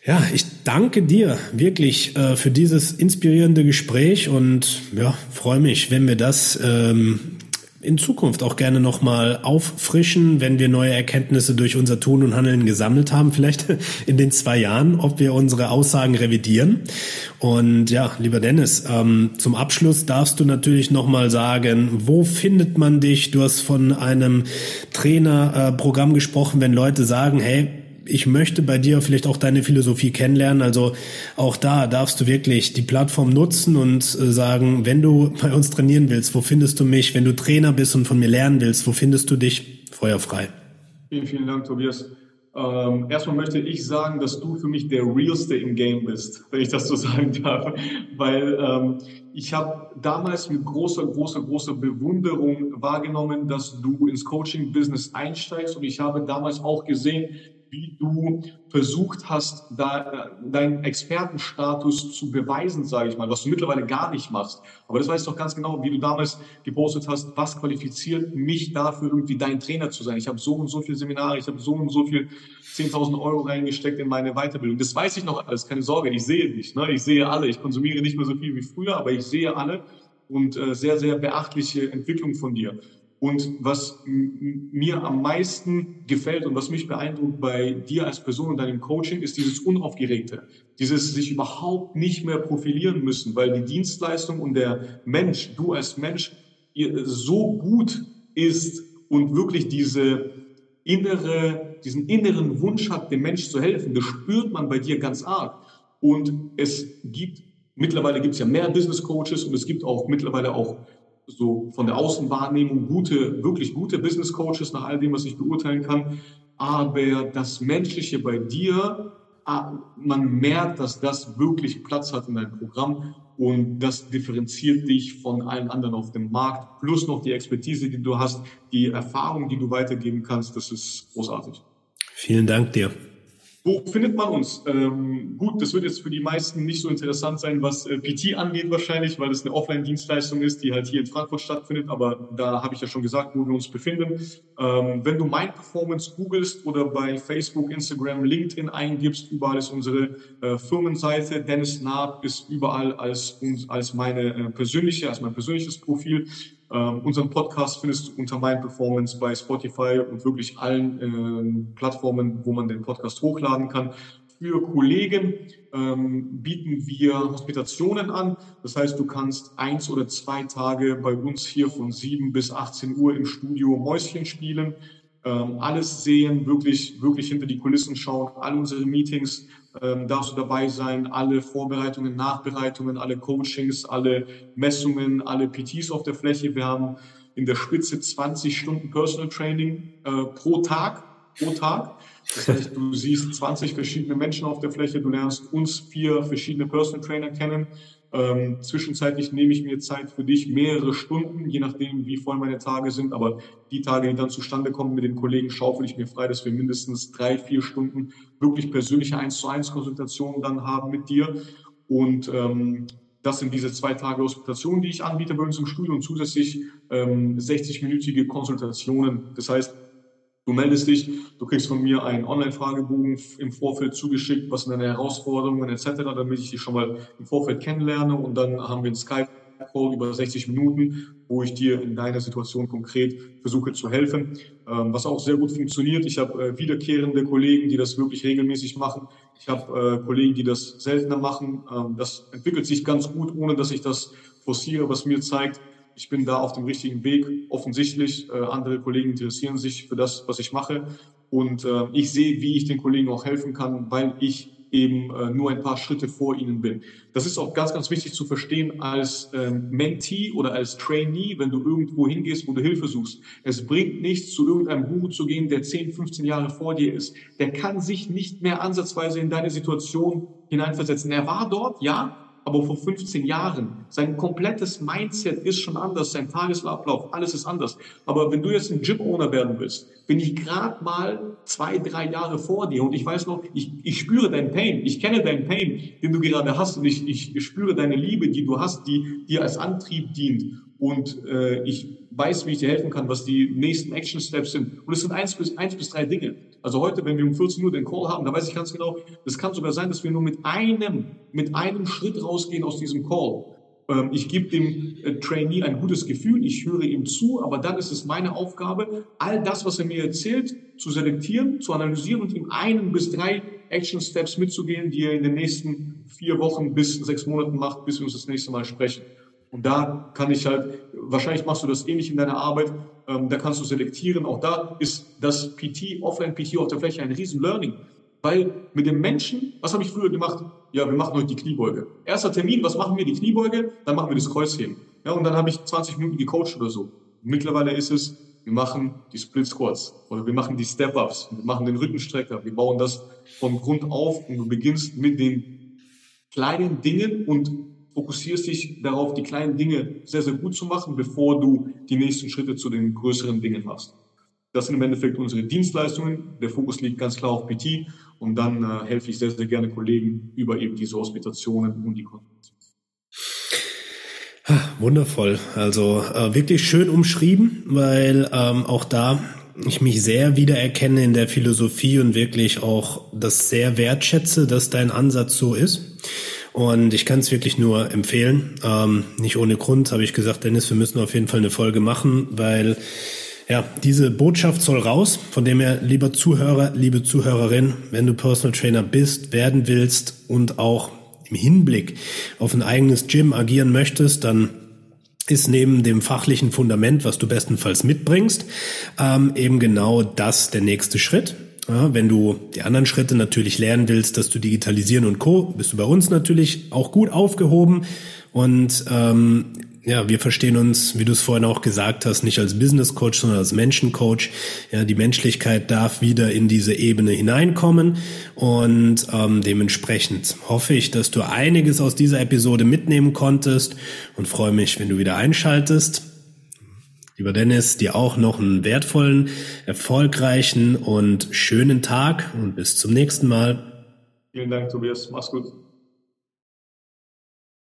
ja, ich danke dir wirklich äh, für dieses inspirierende Gespräch und ja, freue mich, wenn wir das ähm, in Zukunft auch gerne nochmal auffrischen, wenn wir neue Erkenntnisse durch unser Tun und Handeln gesammelt haben, vielleicht in den zwei Jahren, ob wir unsere Aussagen revidieren. Und ja, lieber Dennis, ähm, zum Abschluss darfst du natürlich nochmal sagen, wo findet man dich? Du hast von einem Trainerprogramm gesprochen, wenn Leute sagen, hey, ich möchte bei dir vielleicht auch deine Philosophie kennenlernen. Also auch da darfst du wirklich die Plattform nutzen und äh, sagen, wenn du bei uns trainieren willst, wo findest du mich? Wenn du Trainer bist und von mir lernen willst, wo findest du dich? Feuerfrei. Vielen, vielen Dank, Tobias. Ähm, erstmal möchte ich sagen, dass du für mich der realste im Game bist, wenn ich das so sagen darf, weil ähm, ich habe damals mit großer, großer, großer Bewunderung wahrgenommen, dass du ins Coaching-Business einsteigst und ich habe damals auch gesehen, wie du versucht hast, da, deinen Expertenstatus zu beweisen, sage ich mal, was du mittlerweile gar nicht machst. Aber das weißt du doch ganz genau, wie du damals gepostet hast, was qualifiziert mich dafür, irgendwie dein Trainer zu sein. Ich habe so und so viele Seminare, ich habe so und so viel 10.000 Euro reingesteckt in meine Weiterbildung. Das weiß ich noch alles, keine Sorge, ich sehe dich, ne? ich sehe alle. Ich konsumiere nicht mehr so viel wie früher, aber ich sehe alle und äh, sehr, sehr beachtliche Entwicklung von dir. Und was mir am meisten gefällt und was mich beeindruckt bei dir als Person und deinem Coaching, ist dieses Unaufgeregte. Dieses sich überhaupt nicht mehr profilieren müssen, weil die Dienstleistung und der Mensch, du als Mensch, so gut ist und wirklich diese innere, diesen inneren Wunsch hat, dem Mensch zu helfen. Das spürt man bei dir ganz arg. Und es gibt, mittlerweile gibt es ja mehr Business Coaches und es gibt auch mittlerweile auch so von der Außenwahrnehmung gute, wirklich gute Business Coaches nach all dem, was ich beurteilen kann. Aber das Menschliche bei dir, ah, man merkt, dass das wirklich Platz hat in deinem Programm und das differenziert dich von allen anderen auf dem Markt. Plus noch die Expertise, die du hast, die Erfahrung, die du weitergeben kannst. Das ist großartig. Vielen Dank dir. Wo findet man uns? Ähm, gut, das wird jetzt für die meisten nicht so interessant sein, was äh, PT angeht wahrscheinlich, weil es eine Offline-Dienstleistung ist, die halt hier in Frankfurt stattfindet. Aber da habe ich ja schon gesagt, wo wir uns befinden. Ähm, wenn du Mind Performance googelst oder bei Facebook, Instagram, LinkedIn eingibst, überall ist unsere äh, Firmenseite. Dennis Naab ist überall als, als meine äh, persönliche, als mein persönliches Profil. Ähm, unseren Podcast findest du unter Mind Performance bei Spotify und wirklich allen äh, Plattformen, wo man den Podcast hochladen kann. Für Kollegen ähm, bieten wir Hospitationen an. Das heißt, du kannst eins oder zwei Tage bei uns hier von 7 bis 18 Uhr im Studio Mäuschen spielen ähm, alles sehen, wirklich, wirklich hinter die Kulissen schauen, alle unsere Meetings ähm, darfst du dabei sein, alle Vorbereitungen, Nachbereitungen, alle Coachings, alle Messungen, alle PTs auf der Fläche. Wir haben in der Spitze 20 Stunden Personal Training äh, pro Tag, pro Tag. Das heißt, du siehst 20 verschiedene Menschen auf der Fläche, du lernst uns vier verschiedene Personal Trainer kennen. Ähm, zwischenzeitlich nehme ich mir Zeit für dich, mehrere Stunden, je nachdem, wie voll meine Tage sind. Aber die Tage, die dann zustande kommen mit den Kollegen, schaufel ich mir frei, dass wir mindestens drei, vier Stunden wirklich persönliche 1 zu 1 Konsultationen dann haben mit dir. Und ähm, das sind diese zwei Tage Hospitation, die ich anbiete bei uns im Studio und zusätzlich ähm, 60-minütige Konsultationen. Das heißt, Du meldest dich, du kriegst von mir einen Online-Fragebogen im Vorfeld zugeschickt, was sind deine Herausforderungen etc., damit ich dich schon mal im Vorfeld kennenlerne und dann haben wir einen Skype-Call über 60 Minuten, wo ich dir in deiner Situation konkret versuche zu helfen, ähm, was auch sehr gut funktioniert. Ich habe äh, wiederkehrende Kollegen, die das wirklich regelmäßig machen. Ich habe äh, Kollegen, die das seltener machen. Ähm, das entwickelt sich ganz gut, ohne dass ich das forciere, was mir zeigt, ich bin da auf dem richtigen Weg. Offensichtlich, äh, andere Kollegen interessieren sich für das, was ich mache. Und äh, ich sehe, wie ich den Kollegen auch helfen kann, weil ich eben äh, nur ein paar Schritte vor ihnen bin. Das ist auch ganz, ganz wichtig zu verstehen als ähm, Mentee oder als Trainee, wenn du irgendwo hingehst, wo du Hilfe suchst. Es bringt nichts, zu irgendeinem Guru zu gehen, der 10, 15 Jahre vor dir ist. Der kann sich nicht mehr ansatzweise in deine Situation hineinversetzen. Er war dort, ja, aber vor 15 Jahren. Sein komplettes Mindset ist schon anders, sein Tagesablauf, alles ist anders. Aber wenn du jetzt ein Gym-Owner werden willst, bin ich gerade mal zwei, drei Jahre vor dir und ich weiß noch, ich, ich spüre deinen Pain, ich kenne deinen Pain, den du gerade hast und ich, ich spüre deine Liebe, die du hast, die dir als Antrieb dient und äh, ich weiß, wie ich dir helfen kann, was die nächsten Action Steps sind. Und es sind eins bis, eins bis drei Dinge. Also heute, wenn wir um 14 Uhr den Call haben, da weiß ich ganz genau, es kann sogar sein, dass wir nur mit einem, mit einem Schritt rausgehen aus diesem Call. Ähm, ich gebe dem äh, Trainee ein gutes Gefühl, ich höre ihm zu, aber dann ist es meine Aufgabe, all das, was er mir erzählt, zu selektieren, zu analysieren und ihm einen bis drei Action Steps mitzugehen, die er in den nächsten vier Wochen bis sechs Monaten macht, bis wir uns das nächste Mal sprechen. Und da kann ich halt, wahrscheinlich machst du das ähnlich in deiner Arbeit, ähm, da kannst du selektieren. Auch da ist das PT, Offline-PT auf der Fläche ein riesen Learning. Weil mit dem Menschen, was habe ich früher gemacht? Ja, wir machen heute die Kniebeuge. Erster Termin, was machen wir? Die Kniebeuge, dann machen wir das Kreuzheben. Ja, und dann habe ich 20 Minuten gecoacht oder so. Mittlerweile ist es, wir machen die Split Squats oder wir machen die Step-Ups, wir machen den Rückenstrecker, wir bauen das von Grund auf und du beginnst mit den kleinen Dingen und fokussierst dich darauf, die kleinen Dinge sehr, sehr gut zu machen, bevor du die nächsten Schritte zu den größeren Dingen machst. Das sind im Endeffekt unsere Dienstleistungen. Der Fokus liegt ganz klar auf PT und dann äh, helfe ich sehr, sehr gerne Kollegen über eben diese Hospitationen und die Konferenzen. Wundervoll. Also äh, wirklich schön umschrieben, weil ähm, auch da ich mich sehr wiedererkenne in der Philosophie und wirklich auch das sehr wertschätze, dass dein Ansatz so ist. Und ich kann es wirklich nur empfehlen. Ähm, nicht ohne Grund habe ich gesagt, Dennis, wir müssen auf jeden Fall eine Folge machen, weil ja, diese Botschaft soll raus, von dem her, lieber Zuhörer, liebe Zuhörerin, wenn du Personal Trainer bist, werden willst und auch im Hinblick auf ein eigenes Gym agieren möchtest, dann ist neben dem fachlichen Fundament, was du bestenfalls mitbringst, ähm, eben genau das der nächste Schritt. Ja, wenn du die anderen Schritte natürlich lernen willst, dass du digitalisieren und Co., bist du bei uns natürlich auch gut aufgehoben. Und ähm, ja, wir verstehen uns, wie du es vorhin auch gesagt hast, nicht als Business Coach, sondern als Menschencoach. Ja, die Menschlichkeit darf wieder in diese Ebene hineinkommen und ähm, dementsprechend hoffe ich, dass du einiges aus dieser Episode mitnehmen konntest und freue mich, wenn du wieder einschaltest. Lieber Dennis, dir auch noch einen wertvollen, erfolgreichen und schönen Tag und bis zum nächsten Mal. Vielen Dank, Tobias. Mach's gut.